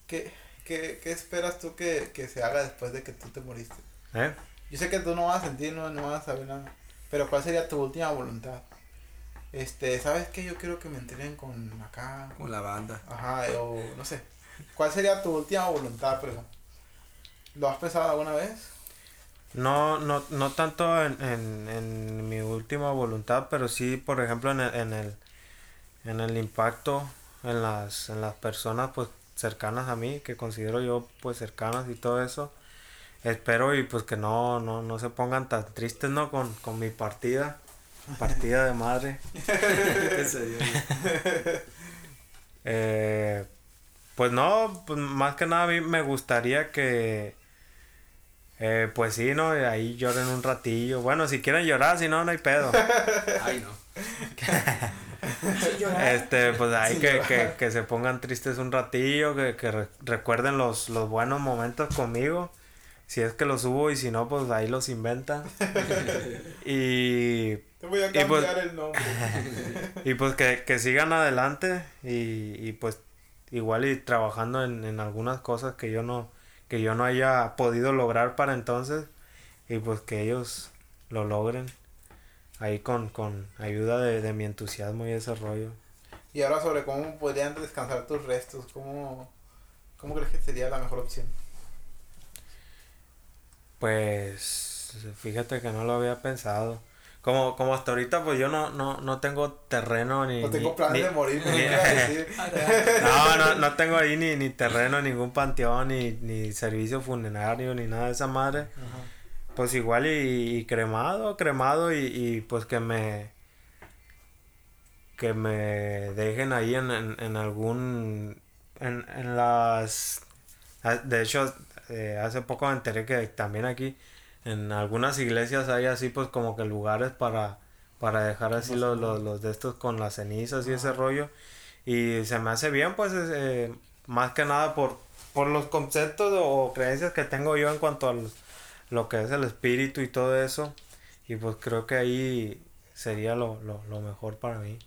¿qué, qué, qué esperas tú que, que se haga después de que tú te moriste? ¿Eh? Yo sé que tú no vas a sentir, no, no vas a saber nada. Pero ¿cuál sería tu última voluntad? Este, ¿sabes qué? Yo quiero que me entreguen con acá. Con la banda. Ajá, o no sé. ¿Cuál sería tu última voluntad, primo? ¿Lo has pensado alguna vez? No, no, no tanto en, en, en mi última voluntad, pero sí, por ejemplo, en el, en el, en el impacto en las, en las personas pues cercanas a mí, que considero yo pues cercanas y todo eso. Espero y pues que no, no, no se pongan tan tristes, ¿no? Con, con mi partida, partida de madre. ¿Qué sería? Eh, pues no, pues más que nada a mí me gustaría que, eh, pues sí, ¿no? Ahí lloren un ratillo. Bueno, si quieren llorar, si no, no hay pedo. Ay, no. Este, pues ahí que, que, que se pongan tristes un ratillo, que, que re- recuerden los, los buenos momentos conmigo. Si es que los subo y si no, pues ahí los inventan. y, Te voy a Y cambiar pues- el nombre. y pues que, que sigan adelante y, y pues igual y trabajando en, en algunas cosas que yo no que yo no haya podido lograr para entonces y pues que ellos lo logren ahí con, con ayuda de, de mi entusiasmo y ese rollo. Y ahora sobre cómo podrían descansar tus restos, ¿cómo, cómo crees que sería la mejor opción? Pues fíjate que no lo había pensado. Como, como hasta ahorita pues yo no, no, no tengo terreno ni... No tengo planes de morir, no ni- no, no, no tengo ahí ni, ni terreno, ningún panteón, ni, ni servicio funerario, ni nada de esa madre. Ajá. Pues igual y, y cremado, cremado y, y pues que me que me dejen ahí en, en, en algún en, en las de hecho eh, hace poco me enteré que también aquí en algunas iglesias hay así pues como que lugares para para dejar así los, los, los de estos con las cenizas y ese rollo. Y se me hace bien pues es, eh, más que nada por por los conceptos o creencias que tengo yo en cuanto a los- lo que es el espíritu y todo eso. Y pues creo que ahí sería lo, lo, lo mejor para mí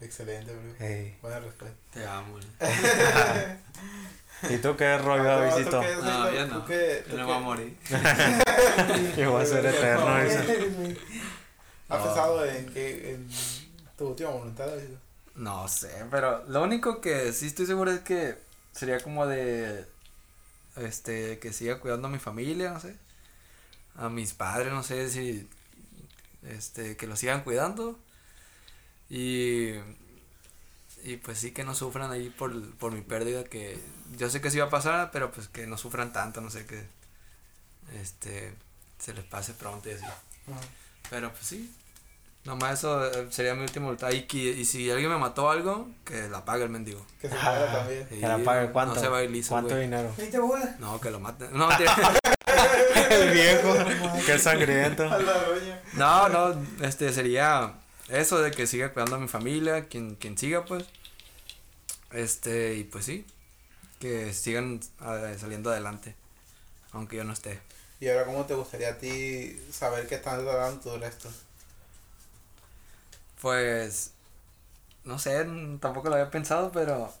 Excelente, bro. Ey. Buena respuesta. Te amo. ¿Y tú qué rollo, Ah, ¿tú Visito? qué es, No, ¿Tú no. qué- Yo no qué- voy a morir. Yo voy a ser eterno, dice. ¿Has No. pensado en que en tu última voluntad? Visito? No sé, pero lo único que sí estoy seguro es que sería como de este que siga cuidando a mi familia, no sé. A mis padres, no sé si este que los sigan cuidando. Y y pues sí que no sufran ahí por, por mi pérdida que yo sé que sí va a pasar, pero pues que no sufran tanto, no sé que este se les pase pronto y así. Pero pues sí. Nomás eso eh, sería mi última voluntad. Y, que- y si alguien me mató algo, que la pague el mendigo. Que se Ah. muera también. Sí, Que la pague cuánto. No se va a ir liso, ¿Cuánto dinero? 20 bolas. No, que lo maten. No. El viejo. Qué sangriento. A la doña. no, no, este sería eso de que siga cuidando a mi familia, quien, quien siga, pues. Este, y pues sí, que sigan ah, saliendo adelante, aunque yo no esté. Y ahora, ¿cómo te gustaría a ti saber que están dando tus restos? Pues, no sé, tampoco lo había pensado, pero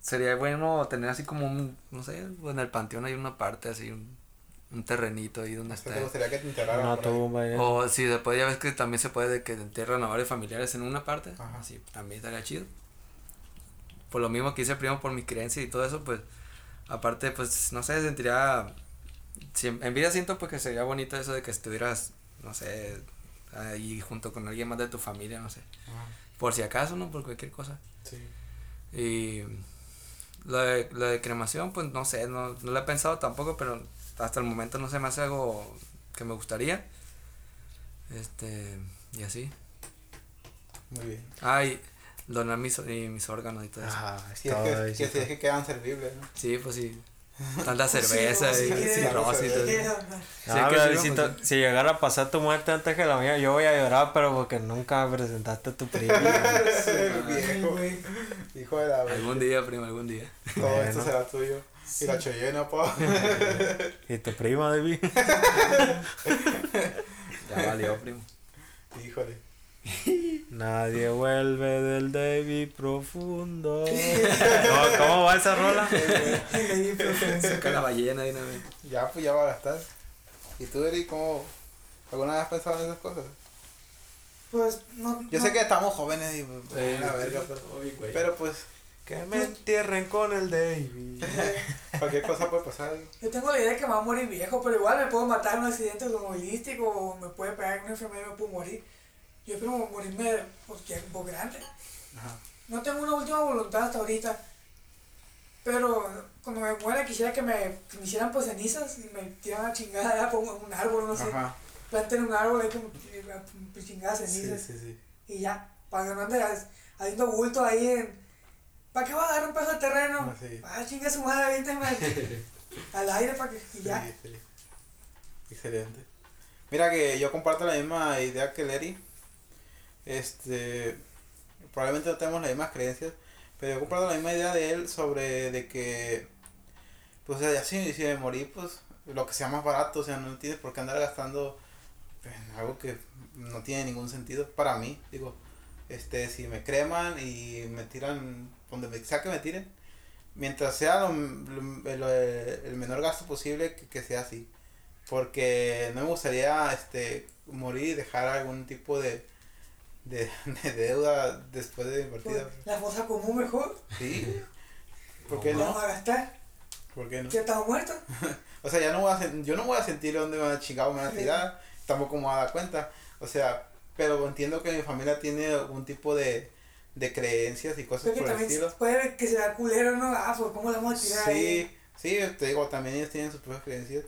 sería bueno tener así como un, no sé, en el panteón hay una parte así, un, un terrenito ahí donde está. ¿Te gustaría que te enterraran Una tumba. ya. O si después ya ves que también se puede de que entierran a varios familiares en una parte, Ajá. así también estaría chido. Por lo mismo que hice primo por mi creencia y todo eso, pues, aparte, pues, no sé, sentiría, si en en vida siento pues que sería bonito eso de que estuvieras, no sé, ahí junto con alguien más de tu familia, no sé, Ajá. por si acaso, ¿no? Por cualquier cosa. Sí. Y lo de, lo de cremación, pues no sé, no, no lo he pensado tampoco, pero hasta el momento no se me hace algo que me gustaría. Este, y así. Muy bien. Ay, donar mis, y mis órganos y todo eso. Ah, es Si es todo, que, que, Visito. si es que quedan servibles, ¿no? Sí, pues sí. Tanta cerveza Sí, y sí, cirrosis todo Sí, que sí, Visito, pues, si llegara a pasar tu muerte antes que la mía, yo voy a llorar, pero porque nunca me presentaste a tu primo. Hijo de la Algún día, primo, algún día. Todo esto Bueno. será tuyo. Y la chollena, pa. y tu prima, David. Ya valió, primo. Híjole. Nadie vuelve del David profundo. ¿Cómo, cómo va esa rola? Saca la ballena de una vez. Ya, pues ya va a gastar. ¿Y tú, Eri, cómo? ¿Alguna vez has pensado en esas cosas? Pues no. Yo no- sé que estamos jóvenes y pues, Eh, la verga, pero, pero pues Que me entierren con el David. cualquier cosa puede pasar. Yo tengo la idea de que me va a morir viejo, pero igual me puedo matar en un accidente automovilístico o me puede pegar una enfermedad y me puedo morir. Yo espero morirme pues, ya un poco grande. Ajá. No tengo una última voluntad hasta ahorita. Pero cuando me muera quisiera que me, que me hicieran pues cenizas y me tiraran a chingada por un, árbol, no sé. Ajá. Planten un árbol ahí como pues, chingadas Sí, cenizas. sí, sí. Y ya, para que no ande ha- haciendo bulto ahí en... ¿Para qué va a dar un pedazo de terreno? Sí. Ah, chinga su madre, aviéntame al aire para que... Y ya. Sí, sí. Excelente. Mira que yo comparto la misma idea que Leri. Este, probablemente no tenemos las mismas creencias, pero yo comparto la misma idea de él sobre de que, pues, ya si, si me morí, pues, lo que sea más barato, o sea, no tienes por qué andar gastando en algo que no tiene ningún sentido para mí, digo, este, si me creman y me tiran, donde me, sea que me tiren, mientras sea lo- lo- lo- el menor gasto posible, que, que sea así. Porque no me gustaría este, morir y dejar algún tipo de, de, de deuda después de invertida. La fosa común mejor. Sí. ¿Por qué No vamos a gastar. ¿Por qué no? Ya estamos muertos. O sea, ya no voy a yo no voy a sentir dónde me van a chingar o me van a tirar, tampoco me voy a dar cuenta. O sea, pero entiendo que mi familia tiene algún tipo de, de creencias y cosas Creo que por el estilo. puede que se da culero, ¿no? Ah, pues cómo la vamos a tirar ahí. Sí, sí, te digo, también ellos tienen sus propias creencias.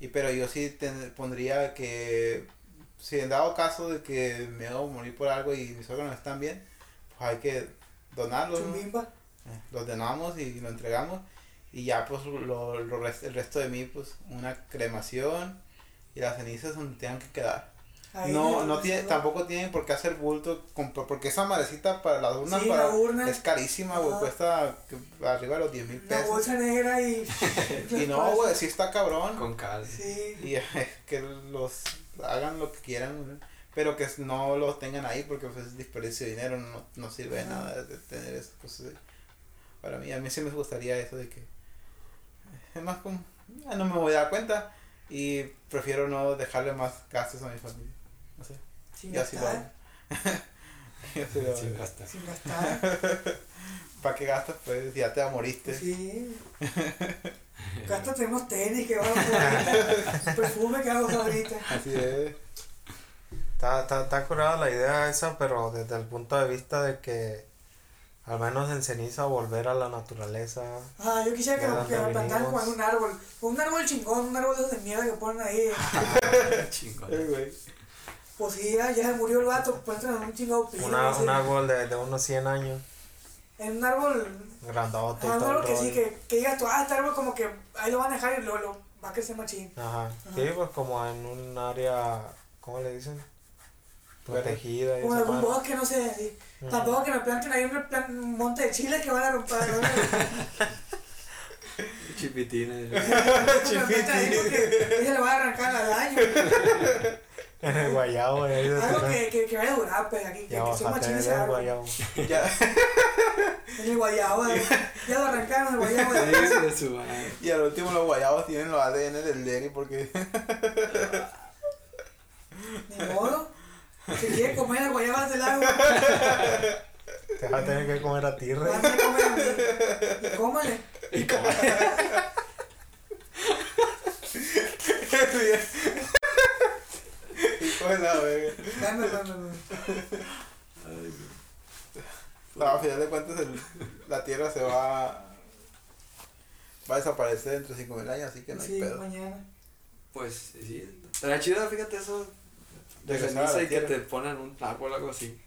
Y pero yo sí ten- pondría que si en dado caso de que me hago morir por algo y mis órganos están bien, pues hay que donarlos. ¿no? Eh, Los donamos y lo entregamos. Y ya pues lo, lo rest- el resto de mí, pues una cremación y las cenizas donde tengan que quedar. Ahí, no, no pues, tiene, tampoco tienen por qué hacer bulto, con- porque esa madrecita para las urnas Sí, para, la urna. es carísima, güey, cuesta que- arriba de los 10 mil La pesos. bolsa negra y. Y no, güey, sí está cabrón. Con cal. Sí. Y que los hagan lo que quieran, güey, pero que no lo tengan ahí porque pues, es desperdicio de dinero, no, no sirve de Ajá. nada de tener esas cosas. ahí. Para mí, a mí sí me gustaría eso de que es más como, "Ah, no me voy a dar cuenta y prefiero no dejarle más gastos a mi familia. No sé, Sin lo hago. gastar. Yo así lo hago. Sin gastar. Sin gastar. ¿Para qué gastas? Pues ya te moriste. Pues sí. Gástate unos tenis que van a Perfume que hago ahorita. Así es. Está, está, está curada la idea esa, pero desde el punto de vista de que al menos en ceniza volver a la naturaleza. Ah, yo quisiera que ¿De lo, dónde que lo plantaran en un árbol. Con un árbol chingón, un árbol de mierda que ponen ahí. Chingón. Pues sí, ya, ya se murió el vato, pues en un chingado. Una, un árbol de, de unos 100 años, En un árbol. grandote Ah, un árbol que sí, que, que digas tú, ah, este árbol como que ahí lo van a dejar y luego lo, va a crecer machín. Ajá. Ajá. Sí, pues como en un área, ¿cómo le dicen? Protegida y Como algún bosque, no sé, así. Tampoco que me planten ahí un, plan- un monte de chiles que van a romper. ¿no? Chipitines. Porque ella le va a arrancar al año. En el guayabo, de Algo que, que, que vaya a durar, pues aquí, que, Ya que machín ese del árbol. guayabo. Ya, En el guayabo, eh. ya lo arrancaron el guayabo. madre. y al último los guayabos tienen los ADN del Derry porque Ni modo. Si quiere comer el guayabo del agua, Te vas a tener que comer a ti, rey. a comer a mí. Y cómale. Y como. Hijo de la verga. Dame, dame, dame. No, a final de cuentas el- la Tierra se va va a desaparecer dentro de 5000 años, así que no hay Sí, pedo. mañana. Pues sí. Estaría chido, fíjate eso. De ceniza y que te ponen un árbol o algo así.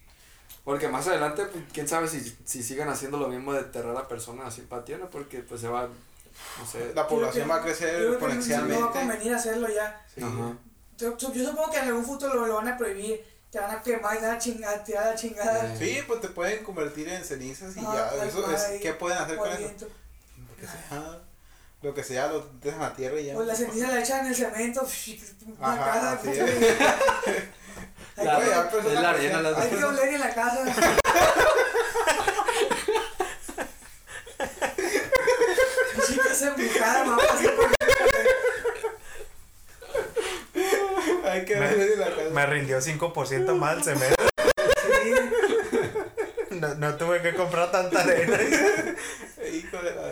Porque más adelante, pues, quién sabe si, si sigan haciendo lo mismo de enterrar a personas así para tierra, porque pues se va, no sé. La población Yo va a que- crecer que No va a exponencialmente. convenir hacerlo ya. Sí. Ajá. Yo, yo supongo que en algún futuro lo, lo van a prohibir. Te van a quemar y te van a chingar, tirar a la chingada. Eh. Sí, pues te pueden convertir en cenizas y Ah, ya. Eso es, ¿Qué pueden hacer con eso? Lo que sea, lo que sea, lo dejan a tierra y ya. Pues la ceniza la echan en el cemento. Una Ajá, casa. así pues, es. Hay La- que- pues, es una la arena, las Hay que oler en la casa. Sí, que se embrujada, mamá. así por- Hay que Me- la casa. Me rindió 5% más el cemento. Sí. No, no tuve que comprar tanta arena. Hijo de la.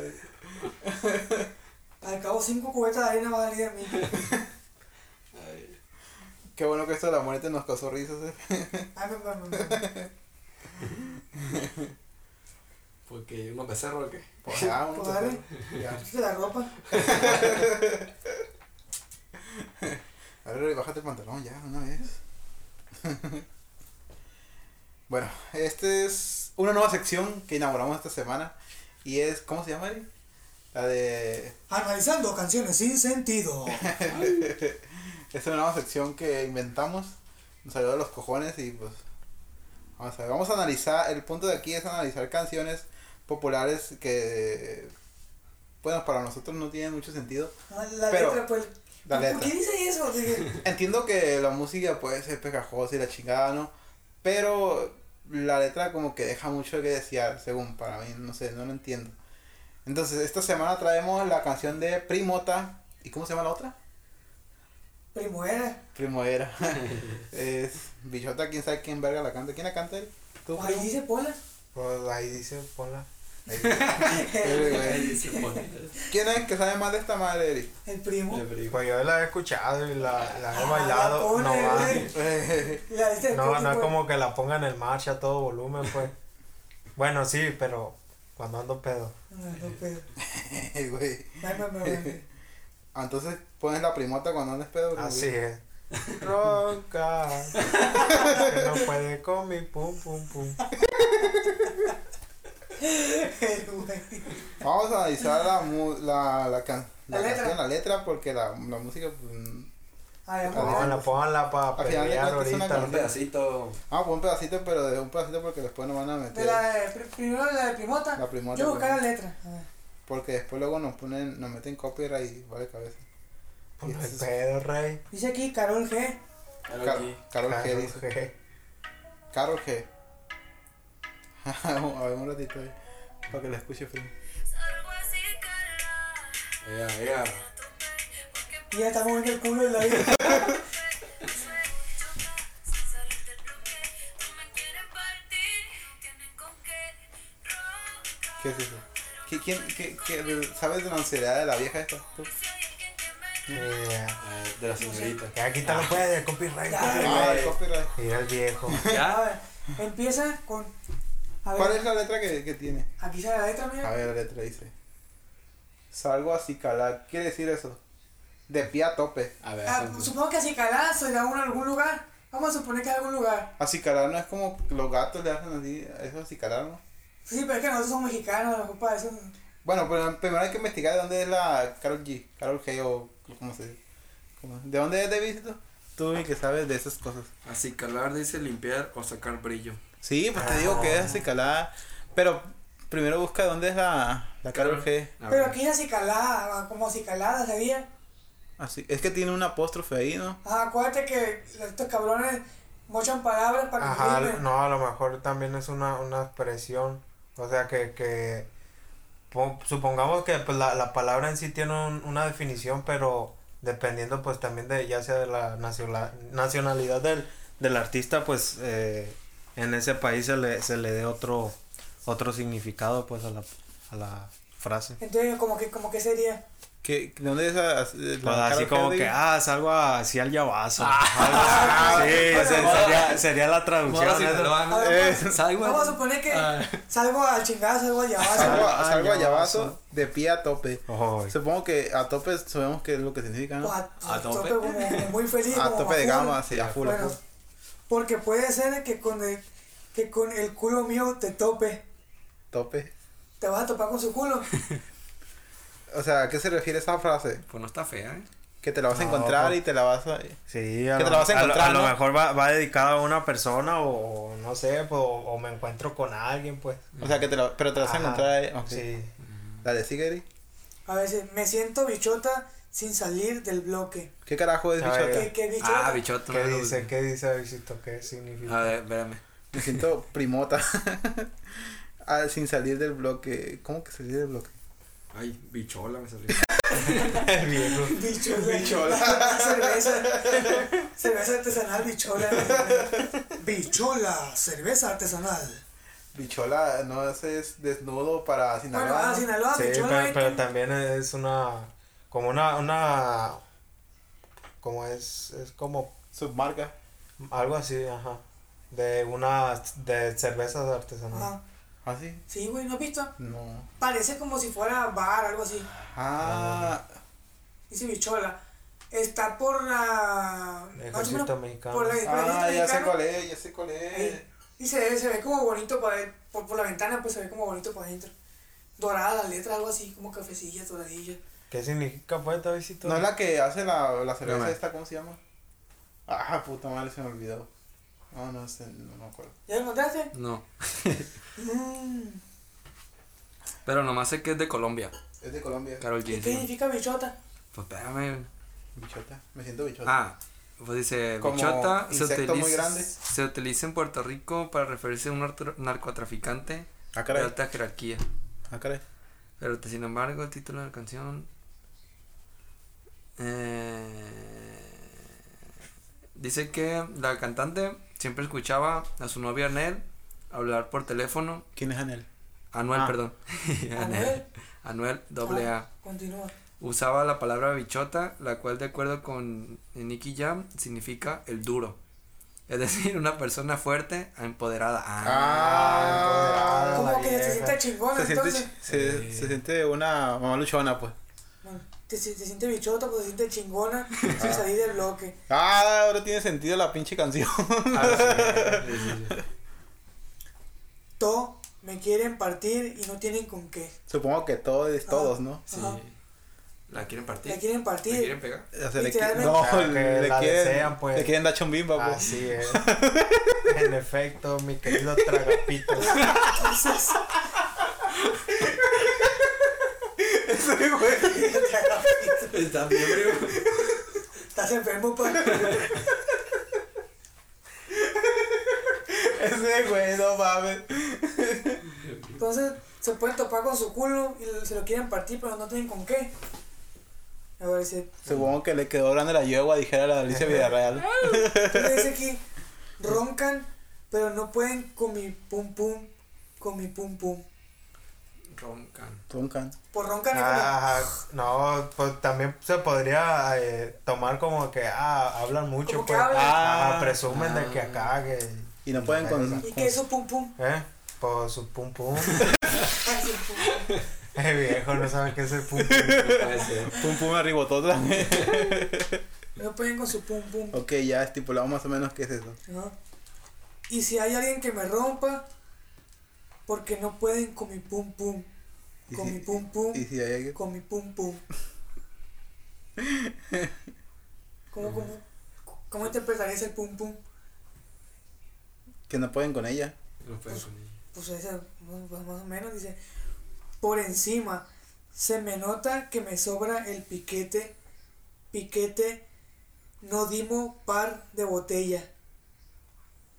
Al cabo, cinco cubetas de arena va a mí. Ay, Qué bueno que esto de la muerte nos causó risas. eh. Ay, me, me, me, me. porque unos becerros o qué. Pues ya, uno Pues se dale. Ya. La ropa. A ver, bájate el pantalón ya, una vez. bueno, este es una nueva sección que inauguramos esta semana. Y es, ¿cómo se llama, Ari? La de... Analizando canciones sin sentido. Es una nueva sección que inventamos. Nos salió de los cojones y pues... Vamos a ver, vamos a analizar, el punto de aquí es analizar canciones populares que... Bueno, para nosotros no tienen mucho sentido. Ah, La Pero, letra, pues. La ¿Por qué dice eso? Entiendo que la música puede ser pegajosa y la chingada, ¿no? Pero la letra como que deja mucho que desear, según para mí, no sé, no lo entiendo. Entonces, esta semana traemos la canción de Primota. ¿Y cómo se llama la otra? Primavera. Primavera. es Bichota, quién sabe quién verga la canta. ¿Quién la canta él? ¿Tú, Ahí primo? dice Pola. Pues ahí dice, ponla. Eh. ¿Quién es que sabe más de esta madre, Eric? El primo. Pues yo la he escuchado y la, la he Ah, bailado. la pone, no, va. güey. La dice no, no es como que la pongan en marcha a todo volumen, pues. Bueno, sí, pero cuando ando pedo. No, no pedo. Güey. Ah, Entonces pones la primota cuando andes pedo. güey. Así es. Ronca. que no puede con mi pum pum pum. Vamos a analizar la, mu- la, la, can- la La letra. canción, la letra, porque la, la música, pues. Ay. Pónganla, pónganla para pelear ahorita. Un pedacito. Ah, pues un pedacito, pero de un pedacito porque después nos van a De meter. la de, pri- primero la de Primota. La primota, Yo buscar la pues. letra. A ver. Porque después luego nos ponen, nos meten copyright y vale cabeza. Pues no hay pedo, rey. Dice aquí Carol G. Claro Car- que- Carol G dice. je. Carol G. a ver un ratito ahí. Para que la escuche primo. Ea, ea. Y ya está moviendo el culo de la vida. ¿Qué es eso? ¿Qui- ¿Quién, qué, qué- ¿Sabes de la ansiedad de la vieja esta? ¿Tú? Yeah. De la señorita. Que aquí lo puede, copyright. Ya. copyright. Ah, el copyright. Mira el viejo. A ¿Ya? ver, empieza con. A ver, ¿Cuál es la letra que, que tiene? aquí sale la letra, A mira. ver, la letra dice. Salgo a cicalar. ¿Quiere decir eso? De pie a tope. A ver. Ah, supongo que si calás se da uno en algún lugar. Vamos a suponer que en algún lugar. Acicalar no es como los gatos le hacen así. Eso es acicalar, ¿no? Sí, pero es que nosotros somos mexicanos, a mejor para eso. Bueno, pero primero hay que investigar de dónde es la Carol G. Carol G o cómo se dice. ¿Cómo? ¿De dónde es David? Tú y que sabes de esas cosas. Así calar dice limpiar o sacar brillo. Sí, pues te digo que es acicalar. Pero primero busca dónde es la, la Carol G. Pero aquí es acicalada, como acicalada sería. Así, es que tiene un apóstrofe ahí, ¿no? Ah, acuérdate que estos cabrones mochan palabras para que Ajá, rimen. no, a lo mejor también es una, una expresión. O sea, que, que po- supongamos que pues, la, la palabra en sí tiene un- una definición, pero dependiendo pues también de ya sea de la nacional, nacionalidad del, del artista, pues eh, en ese país se le, se le dé otro, otro significado pues a la, a la frase. Entonces, como que, como que sería. ¿Qué, ¿De dónde es esa, la Pues así como que, ah, salgo así al llavazo. Algo así. sí, bueno, se- bueno. sería, sería la traducción. Modo eso. Sinaloa, ¿no? A ver, Eh, Salgo Vamos a suponer que Ah. salgo al chingado, salgo al llavazo. Salgo, Ah, salgo a llavazo. de pie a tope. Ojo, Supongo que a tope sabemos qué es lo que significa, ¿no? Pues a, ¿A a tope? tope, como, como muy feliz. A como tope de gama, sí, a full, a Bueno, full. Porque puede ser que con el, que con el culo mío te tope. Tope. Te vas a topar con su culo. O sea, ¿a qué se refiere esa frase? Pues no está fea, ¿eh? Que te la vas a No, encontrar y te la vas a... Sí, a Que te lo, la vas a a lo- encontrar, a lo ¿no? mejor va, va dedicada a una persona o, no sé, pues, o, o me encuentro con alguien, pues. O sea, que te la... Pero te la vas a encontrar ahí. Sí. Dale, sigue, Eri. A veces me siento bichota sin salir del bloque. ¿Qué carajo es bichota? ¿Qué, qué bichota? Ah, bichoto. ¿Qué no dice? ¿Qué dice Visito? ¿Qué significa? A ver, espérame. Me siento primota. Ah, sin salir del bloque. ¿Cómo que salir del bloque? Ay, bichola me salió. El viejo. Bichola. Bichola. cerveza. cerveza artesanal, bichola. Bichola, cerveza artesanal. Bichola, no, ese es desnudo para Sinaloa. Bueno, ah, ¿no? Sinaloa, Sí, bichola. pero, pero también es una. Como una. una como es. Es como Submarca. algo así, ajá. De una. De cervezas artesanales. Ajá. ¿Ah, sí? Sí, güey, ¿no has visto? No. Parece como si fuera bar, algo así. Ah, Dice bichola. Está por la. Ejército menos mexicano. Por la, ah ejército ya sé cuál es, ya sé cuál es. Y se ve, se ve como bonito por, por, por la ventana, pues se ve como bonito por adentro. Dorada la letra, algo así, como cafecilla, doradilla. ¿Qué significa pues, Visito? ¿No es la que hace la, la cerveza esta, cómo se llama? Ah, puta madre, se me olvidó. No, no sé, no me acuerdo. ¿Ya lo encontraste? No. Pero nomás sé que es de Colombia. Es de Colombia. Carol ¿Y G. qué significa bichota? Pues espérame. Bichota, me siento bichota. Ah, pues dice, Como bichota se utiliza, grande. se utiliza en Puerto Rico para referirse a un narcotraficante Ah, de alta jerarquía. Ah, caray. Pero sin embargo, el título de la canción. Eh, dice que la cantante siempre escuchaba a su novia Anel hablar por teléfono. ¿Quién es Anel? Anuel, Ah. perdón. ¿Anuel? Anuel, doble A. Ah, Continúa. Usaba la palabra bichota, la cual de acuerdo con Nicky Jam significa el duro. Es decir, una persona fuerte, empoderada. Ah, empoderada, Como que se siente chingona, Se siente, entonces. se, Sí. se siente una mamá luchona, pues. Te, se- te siente bichota, pues se siente chingona sin salir del bloque. Ah, ahora tiene sentido la pinche canción. Ah, sí, sí, sí. To me quieren partir y no tienen con qué. Supongo que todos, Ah. todos, ¿no? Sí. Ajá. ¿La quieren partir? La quieren ¿La partir. quieren pegar? O sea, le, qui- no, Ah, que le, la quieren, desean, pues. le quieren dar chumbimba, pues. Así es. en efecto, mi querido tragapitos. Entonces, Ese güey. Está bien, primo. estás enfermo, pues. Ese güey, no mames. Entonces se pueden topar con su culo y se lo quieren partir, pero no tienen con qué. A ver, dice. Supongo que le quedó grande la yegua, dijera la Alicia Villarreal. Entonces dice aquí: roncan, pero no pueden con mi pum pum, con mi pum pum. Roncan. Roncan. Por roncan es como. Ah, no, pues también se podría eh, tomar como que ah, hablan mucho, que pues. hablan. Ah, Ah. presumen de que Ah. acá que Y no pueden con. ¿Y qué es su pum pum? ¿Eh? Pues su pum pum. Su pum pum. El viejo no sabe qué es el pum pum. Pum pum arribotó también. No pueden con su pum pum. ok, ya estipulamos más o menos qué es eso. Y si hay alguien que me rompa, porque no pueden con mi pum pum. Con si- mi pum pum. Y si hay alguien. Con mi pum pum. ¿Cómo, cómo, cómo interpretarías el pum pum? Que no pueden con ella. No pueden con ella. Pues ese, más, más o menos dice, por encima se me nota que me sobra el piquete, piquete, no dimos par de botella.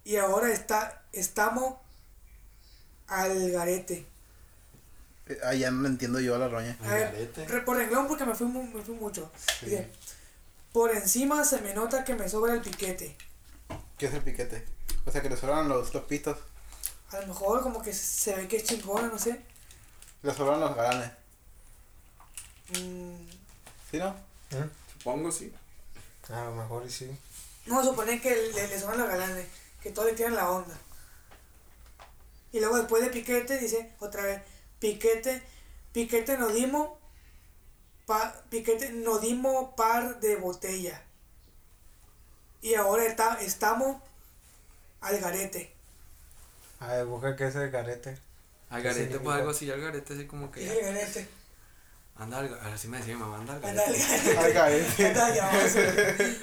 Y ahora está, estamos al garete. Eh, Ah, ya no entiendo yo a la roña. A ver, garete. re- por renglón porque me fui, mu- me fui mucho. Dice, por encima se me nota que me sobra el piquete. ¿Qué es el piquete? O sea, que le sobran los, los pistos. A lo mejor como que se ve que es chingona, no sé. Le sobran los galanes. Mm, ¿Sí, no? ¿Eh? Supongo, sí. A lo mejor y sí. No, suponer que le, le sobran los galanes, que todos le tiran la onda. Y luego después de piquete dice otra vez, piquete, piquete nos dimos, pa, piquete nos dimos par de botella. Y ahora está, estamos al garete. A ver, busca qué es el carete. Al ¿Qué garete, pues algo así, al garete, así como que. Y el garete. Anda al garete. Así me decía mi mamá, anda al Anda al garete. Al garete. garete. Anda al garete.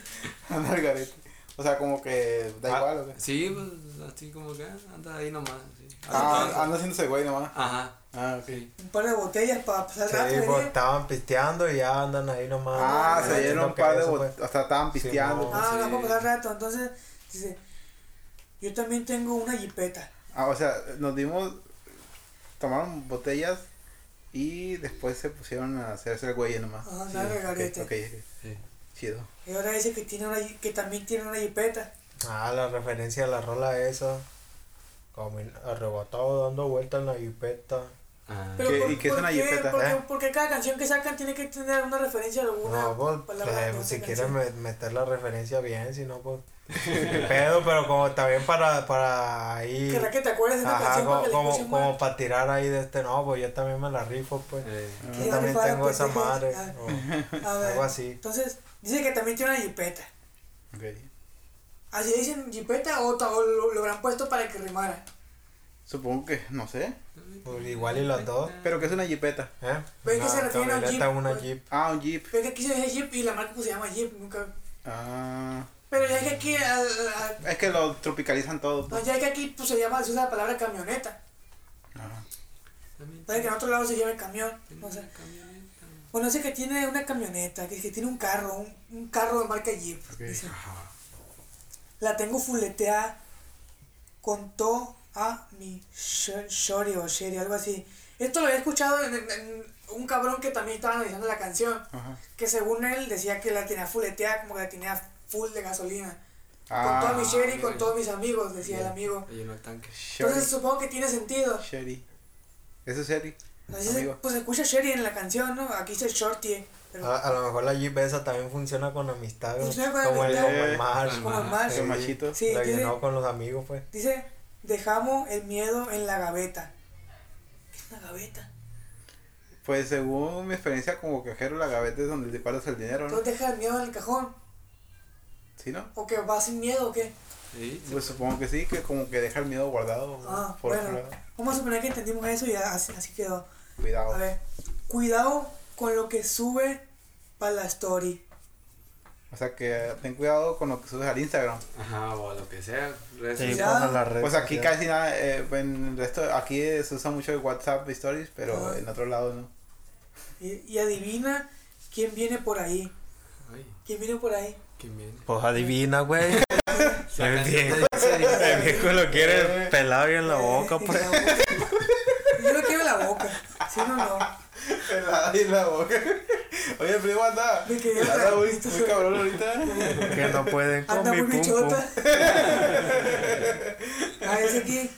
Anda al garete. O sea, como que da Ah. igual, ¿o qué? Sí, pues así como que anda ahí nomás. sí. Ah, anda haciéndose güey nomás. Ajá. Ah, ok. Sí. Un par de botellas para pasar Sí, rato. pues ¿verdad? estaban pisteando y ya andan ahí nomás. Ah, No se dieron un par de botellas. O sea, estaban pisteando. Ah, Sí. no, para pasar rato. Entonces, dice, yo también tengo una jipeta. Ah, o sea, nos dimos. Tomaron botellas y después se pusieron a hacerse el güey nomás. Ajá, Sí, nada de ok, garete. Chido. Y ahora dice que tiene una que también tiene una jipeta. Ah, la referencia a la rola esa. Como arrebatado dando vueltas en la jipeta. Ah. Pero ¿Qué- por, y qué es una qué? jipeta? Porque, ¿Eh? porque cada canción que sacan tiene que tener una referencia a alguna No, pues, palabra eh, de si me- meter la referencia bien, si no, pues. qué pedo, pero como también para, para ahí. ¿Querrá que te acuerdes de una Ajá, canción como, como, como para tirar ahí de este, no, pues yo también me la rifo, pues. Eh. Yo también tengo pues, esa dije, madre. ah. o A ver, algo así. Entonces, dice que también tiene una jipeta. Ok. ¿Así dicen jipeta o, o lo, lo habrán puesto para que rimara? Supongo que, no sé. Pues igual y las dos. Pero que es una jipeta. ¿Eh? Ven que se refiere a un Jeep, una pues. Jeep. Ah, un jeep. Pero es que aquí se dice Jeep y la marca pues se llama Jeep, nunca... Ah. Pero ya es que aquí, al- al- Es que lo tropicalizan todo. no, pues. ya es que aquí pues se llama, se usa la palabra camioneta. Ajá. Puede que en otro lado se llame camión, no sé. Bueno, dice que tiene una camioneta, que, que tiene un carro, un, un carro de marca Jeep. Dice. La tengo fuleteada con todo a mi sh- shorty o sherry, algo así. Esto lo había escuchado en, en- en un cabrón que también estaba analizando la canción. Ajá. Que según él decía que la tenía fuleteada, como que la tenía full de gasolina. Ah, con todo mi Sherry, con todos mis amigos, decía el amigo. Entonces supongo que tiene sentido. Sherry. Eso es Sherry. Pues se escucha Sherry en la canción, ¿no? Aquí dice Shorty. Pero A, a lo mejor la Jeep esa también funciona con amistad. Funciona con como el, como el Marsh. como el más. El machito. Sí, la dice, llenó con los amigos, pues. dice, dejamos el miedo en la gaveta. ¿Qué es una gaveta? Pues según mi experiencia como cajero, la gaveta es donde te guardas el dinero, ¿no? ¿Entonces deja el miedo en el cajón? ¿Sí, no? ¿O que va sin miedo o qué? Sí. Pues supongo que sí, que como que deja el miedo guardado. Ah, por bueno. Vamos a suponer que entendimos eso y así quedó. Cuidado. A ver, cuidado con lo que sube para la story. O sea que ten cuidado con lo que subes al Instagram. Ajá, o lo que sea. redes Sí. Cuidado. pues, a redes Pues aquí casi nada, eh, en el resto, aquí se usa mucho el WhatsApp Stories, pero en otro lado no. Y, y adivina quién viene por ahí. Ay, ¿Quién viene por ahí? ¿quién viene? Pues adivina, güey. La El viejo, lo quiere pelado y en la boca, En pues. la boca. Yo lo quiero en la boca. ¿Sí o no? Pelada en la boca. Oye, primo, anda. Me quedé Anda muy, muy cabrón ahorita. Que no pueden con Anda mi muy pum pum. bichota. A ver, aquí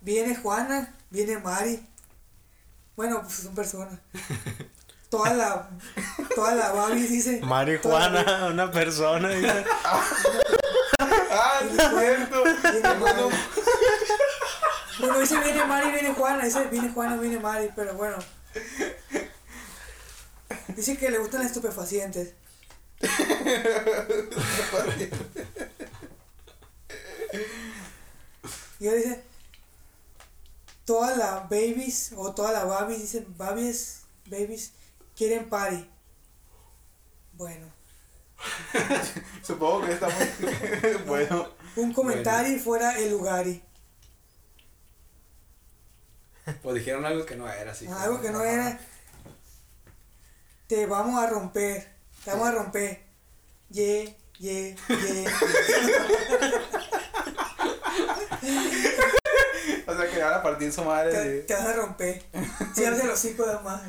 viene Juana, viene Mari. Bueno, pues son personas. Toda la, toda la Babi dice. toda la- Marihuana, una persona. dice. Ah, es cierto. Viene Mari. Bueno, dice viene Mari, viene Juana. Dice viene Juana, viene Mari. Pero bueno. Dice que le gustan las estupefacientes. Y ella dice, todas las babies o todas las babies, dicen babies, babies, quieren party. Bueno, Supongo que está muy bueno. un comentario fuera el lugar. O dijeron algo que no era así. Algo que no era. Te vamos a romper. Te vamos a romper. Ye, ye, ye. O sea que van a partir su madre. Te, de- te vas a romper. Cierra los hocico de más.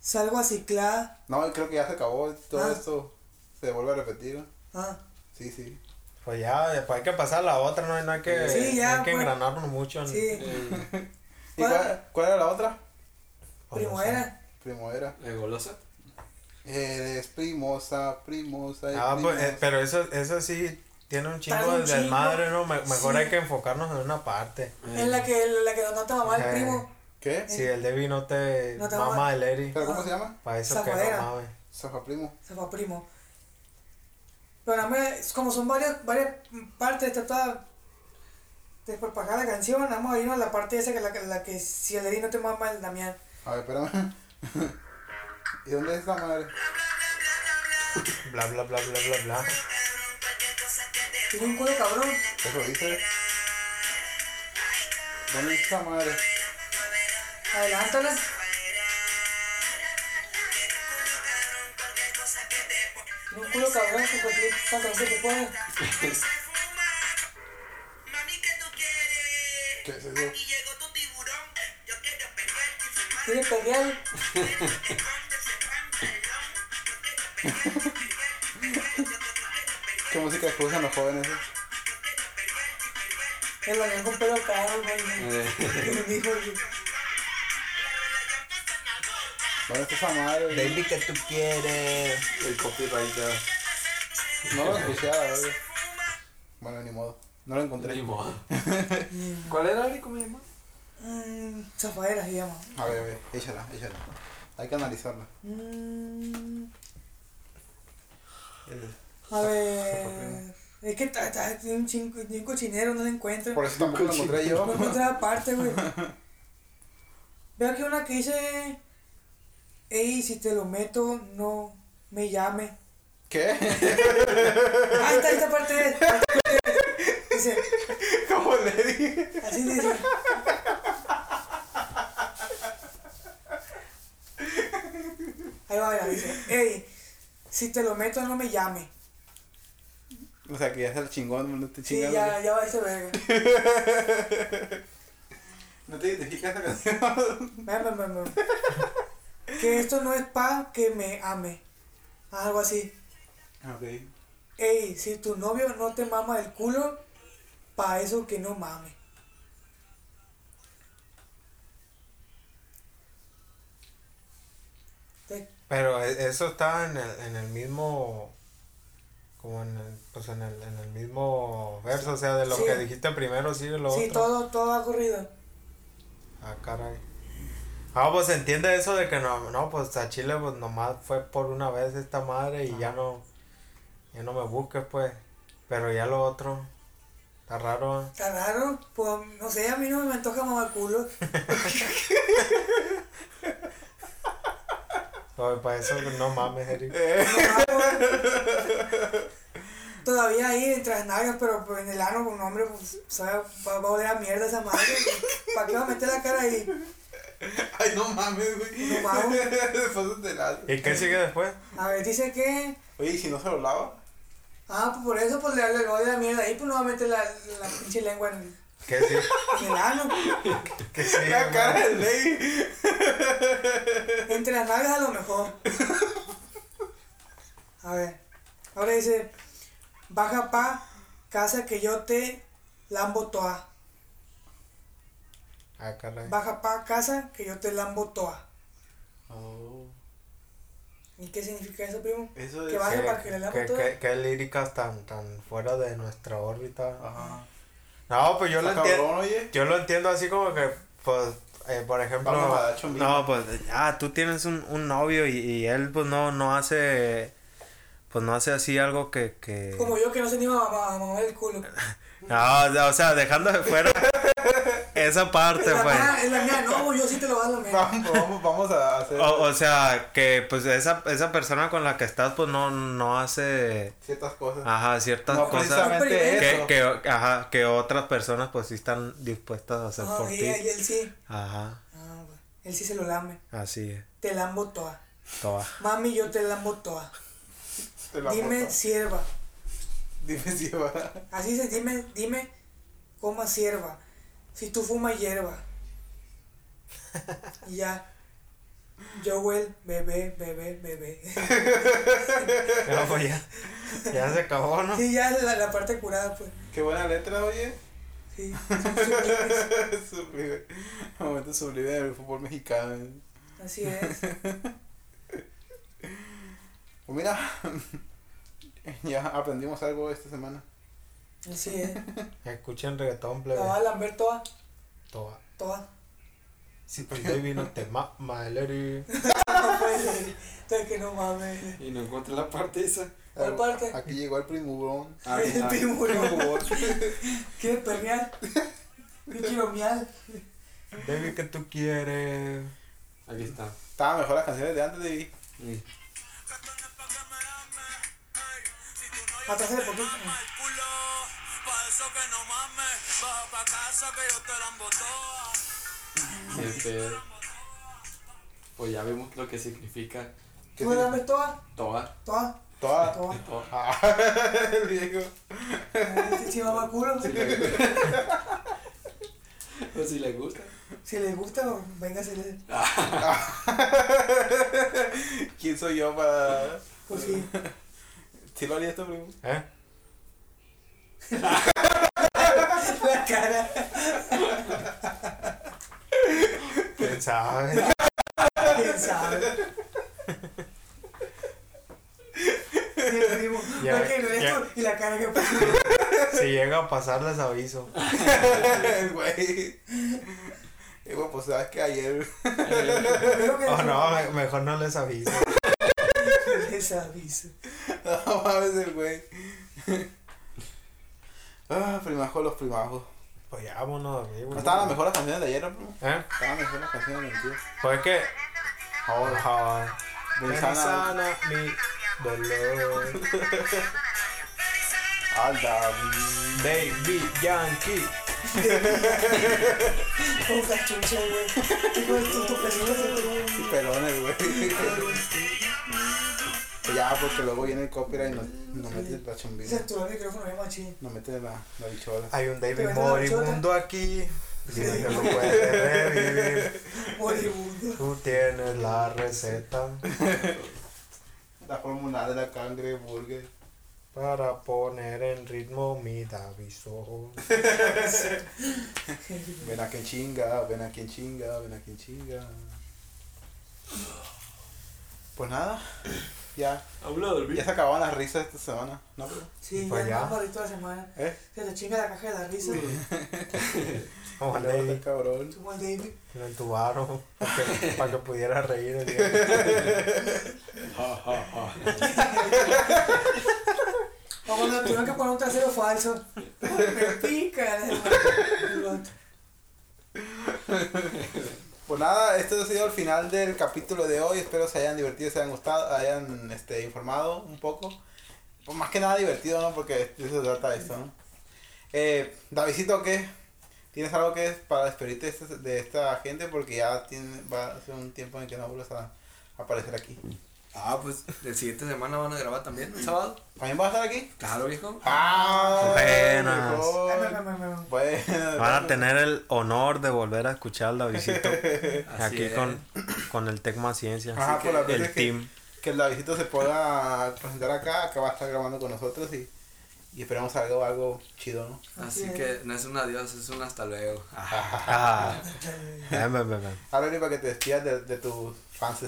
Salgo a ciclar. No, creo que ya se acabó. Todo Ah. esto se vuelve a repetir. Ah, Sí, sí. Pues ya, después hay que pasar a la otra, no hay, no hay que, Sí, ya, no hay que pues. engranarnos mucho. en- sí. Eh, ¿Y ¿Cuál? cuál, era la otra? Primavera. Primavera. ¿La golosa? Eres primosa, primosa. y Ah, pues, eh, primosa. pero eso, eso sí tiene un chingo de chingo. desmadre, ¿no? Me- mejor Sí. hay que enfocarnos en una parte. En la que, en la que no te mamá el Eh. primo. ¿Qué? Si el Debbie no te No te mama mama. el Eri, ¿Pero cómo Ah. se llama? para eso Zafadera. que no mames. Zafa primo. Se fue a primo. Pero nada más, como son varias, varias partes, está toda desparpajada la canción, vamos a irnos a la parte esa que la, que- la que si el Eri no te mama el Damián. A ver, espérame. ¿Y dónde es esa madre? Bla, bla, bla, bla, bla, bla. Tiene un culo cabrón. Eso dice. ¿Dónde es esa madre? Adelántala. Un culo cabrón cualquier pantalón que te pone. ¿Qué es eso? Tiene perreal. ¿Qué música escuchan los jóvenes? eh? El Damián con pelo caro, güey. Dijo, ¿Dónde está esa madre? Baby, que tú quieres? el copyright ya. No lo escuché a la verga. Bueno, ni modo. No lo encontré. Ni modo. ¿Cuál era, Ari? ¿Cómo se llama? mm, Zafaera se llama. A ver, a ver, échala, échala. Hay que analizarla. Mm, El- a ver. Es que tiene un chingo, un cochinero, no lo encuentro. Por eso tampoco lo encontré yo. No encontré la parte, güey. Veo aquí una que dice. Ey, si te lo meto, no me llame. ¿Qué? Ahí está, esta parte es. Dice, ¿Cómo le dije? así dice. Ahí va, mira, dice. Ey, si te lo meto, no me llame. O sea, que ya es el chingón, no te Sí, chingas. ya, ya va ese verga. ¿No te identificas esa canción? Ven, ven, ven, ven. Que esto no es pa' que me ame. Algo así. ok. Ey, si tu novio no te mama el culo, pa' eso que no mame. Pero e- eso está en el, en el mismo. Como en el, pues en el, en el mismo verso, o sea, de lo Sí. que dijiste primero, sí, lo Sí, otro. todo, todo ha corrido. Ah, caray. Ah, pues entiende eso de que no, no, pues a Chile pues nomás fue por una vez esta madre y ya no, ya no me busques pues. Pero ya lo otro, está raro. Está raro, pues no sé, a mí no me antoja mamar culo. Para eso no mames, Eric. No mames. Todavía ahí entre las nalgas, pero pues, en el ano, un hombre, pues, sabe, va, va a oler a mierda esa madre. ¿Para qué va a meter la cara ahí? Ay, no mames, güey. No mames. Después de la... ¿Y qué sigue después? A ver, dice que. Oye, ¿y si no se lo lava? Ah, pues por eso, pues le, le va a oler a mierda ahí, pues no va a meter la, la pinche lengua en, ¿Qué en el ano. ¿Qué sigue? La cara del ley. Entre las nalgas a lo mejor. A ver. Ahora dice. Baja pa casa que yo te lambo toa. Ah. Baja pa casa que yo te lambo toa. Oh, ¿Y qué significa eso, primo? eso Que baje ¿Qué, para que le lambo qué- toa. qué- líricas tan, tan fuera de nuestra órbita? Ajá. No, pues yo lo entiendo. cabrón, oye. Yo lo entiendo así como que, pues, eh, por ejemplo. No, pues, ah, tú tienes un, un novio y, y él, pues, no, no hace. Pues no hace así algo que. que... Como yo que no se ni a mamar, a mamar el culo. No, o sea, dejando de fuera esa parte, Es la, pues. es la mía, no, yo sí te lo voy a lamer. Vamos, vamos, vamos a hacer O, o sea, que pues esa, esa persona con la que estás, pues no, no hace. ciertas cosas. Ajá, ciertas no cosas precisamente Que- eso. que, que, ajá, que otras personas, pues sí están dispuestas a hacer por y, ti. y él sí. Ajá, Ah. Él sí se lo lame. así es. Te lambo toa. Toda. Mami, yo te lambo toa. Te la Dime sierva. Dime si va. Así se dime, dime coma sierva. Si tú fumas hierba. Y ya. Joel, bebé, bebé, bebé. Pues ya, ya se acabó, ¿no? Sí, ya la, la parte curada, pues. Qué buena letra, oye. Sí. sublimes. sublime. Momento sublime del fútbol mexicano. Así es. Pues mira, ya aprendimos algo esta semana. Así es. Escuchen reggaetón, La plebe. va a lamber toda. Toda. Toda. Si tu baby no te mama, el Eric. No puede ser. Entonces que no mames. Y no encontré la parte esa. ¿Cuál parte? Aquí llegó el primurón. Ah, El ah. Primurón. ¿Quieres permear? Yo quiero miar. Baby, ¿qué tú quieres? Aquí está. Estaban mejor las canciones de antes de Sí. Atrás de poquito. Qué pedo. Pues ya vemos lo que significa ¿Qué ¿Tú me tiene? lambes toda? toa. Toda. Toda. Toda. toa. El viejo. Si mamá culo. Si le, pues si le gusta. Si les gusta, venga, se les. ¿Quién soy yo para.? Pues sí. ¿Sí lo haría esto, primo? ¿Eh? La cara. ¿Quién sabe? ¿Quién sabe? Y el primo, Ya, "Ok, no eres ya. tú", Y la cara que puso. Si llega a pasar, les aviso. El güey. Y bueno, pues sabes que ayer. Creo que Oh, no, me- mejor no les aviso. Les aviso. No mames, el güey. Ah, primajos, los primajos. Pues ya, vámonos a dormir, ¿No güey. estaban las mejores canciones de ayer, no, primo? ¿Eh? Estaban las canciones de mentira. Pues es que. Ahora. Ajá. Muy Ven sana. sana mi dolor. Alda. Baby Yankee. Con cachucha, güey. Hijo de tu peludo. Y pelones, güey. Ya, porque luego viene el copyright y nos, nos mete el Se pachombito. activó el micrófono bien machín. Nos mete la, la bichola. Hay un David la moribundo aquí. Dime que lo puedes revivir. Moribundo. Tú tienes la receta La fórmula de la cangreburger. para poner en ritmo mi Daviso. Ven a quien chinga, ven a quien chinga, ven a quien chinga. Pues nada, ya, ya se acababan las risas esta semana, ¿no? Sí, ya ya. no barrito la semana. ¿Eh? Se te chinga la caja de la risa. Como David, cabrón. Como el David. en el tubaro, para que, pudiera reír el día. O cuando tuvieron que poner un trasero falso. Me pica. Pues nada, este ha sido el final del capítulo de hoy. Espero se hayan divertido, se hayan gustado, hayan este, informado un poco. Pues más que nada divertido, ¿no? Porque de eso se trata esto, ¿no? Eh, Davidito, ¿qué? ¿Tienes algo que para despedirte de esta, de esta gente? Porque ya tiene, va a ser un tiempo en que no vuelvas a aparecer aquí. Ah, pues el siguiente semana van a grabar también, el sábado. ¿También vas a estar aquí? Claro, viejo. ¡Ah! Buenas. mejor. Bueno, Van a tener el honor de volver a escuchar la visita Así aquí es. con, con el Tecma Ciencia. Ajá, por que veces el que, team. que el Davidito se pueda presentar acá, acá va a estar grabando con nosotros y, y esperamos algo, algo chido, ¿no? Así Así que no es un adiós, es un hasta luego. Ah, ven, ven. Ahora para que te despidas de, de tus fans.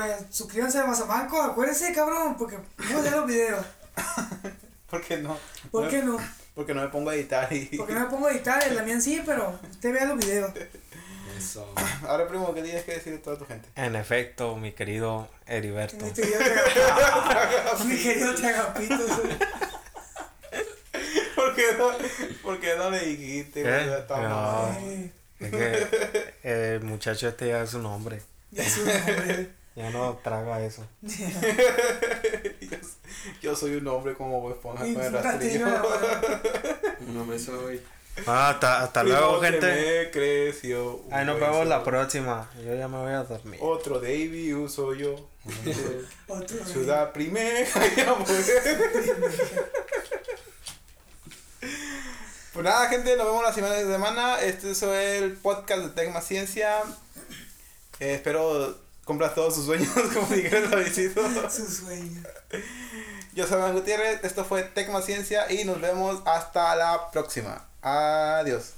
Es- es- Pues suscríbanse a Mazamanco, acuérdense, cabrón, porque no vean los videos. ¿Por qué no? ¿Por qué no? Porque no me pongo a editar y... Porque no me pongo a editar, el Damián sí, pero usted vea los videos. Eso. Ahora, primo, ¿qué tienes que decir a toda tu gente? En efecto, mi querido Heriberto. Mi querido Tragapito. Mi querido Tragapito. ¿Por qué no, por qué no le dijiste? ¿Eh? Está No. Es que el muchacho este ya es su nombre. Ya es un hombre. Ya no traga eso. yo, yo soy un hombre como Bob Esponja con el rastrillo. no, hombre soy. Ah, hasta, hasta luego, gente. me creció Ahí nos vemos la próxima. Yo ya me voy a dormir. Otro Davy uso yo. Otro. Ciudad primera. ya, pues. Pues nada, gente, nos vemos la semana de semana. Este es el podcast de Tecma Ciencia. Eh, espero cumplas todos sus sueños, como dijeron la visita. Su sueño. Yo soy Juan Gutiérrez, esto fue Tecma Ciencia y nos vemos hasta la próxima. Adiós.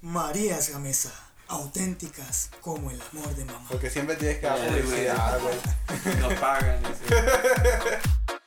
Marías Gamesa, auténticas como el amor de mamá. Porque siempre tienes que dar publicidad, güey. Nos pagan.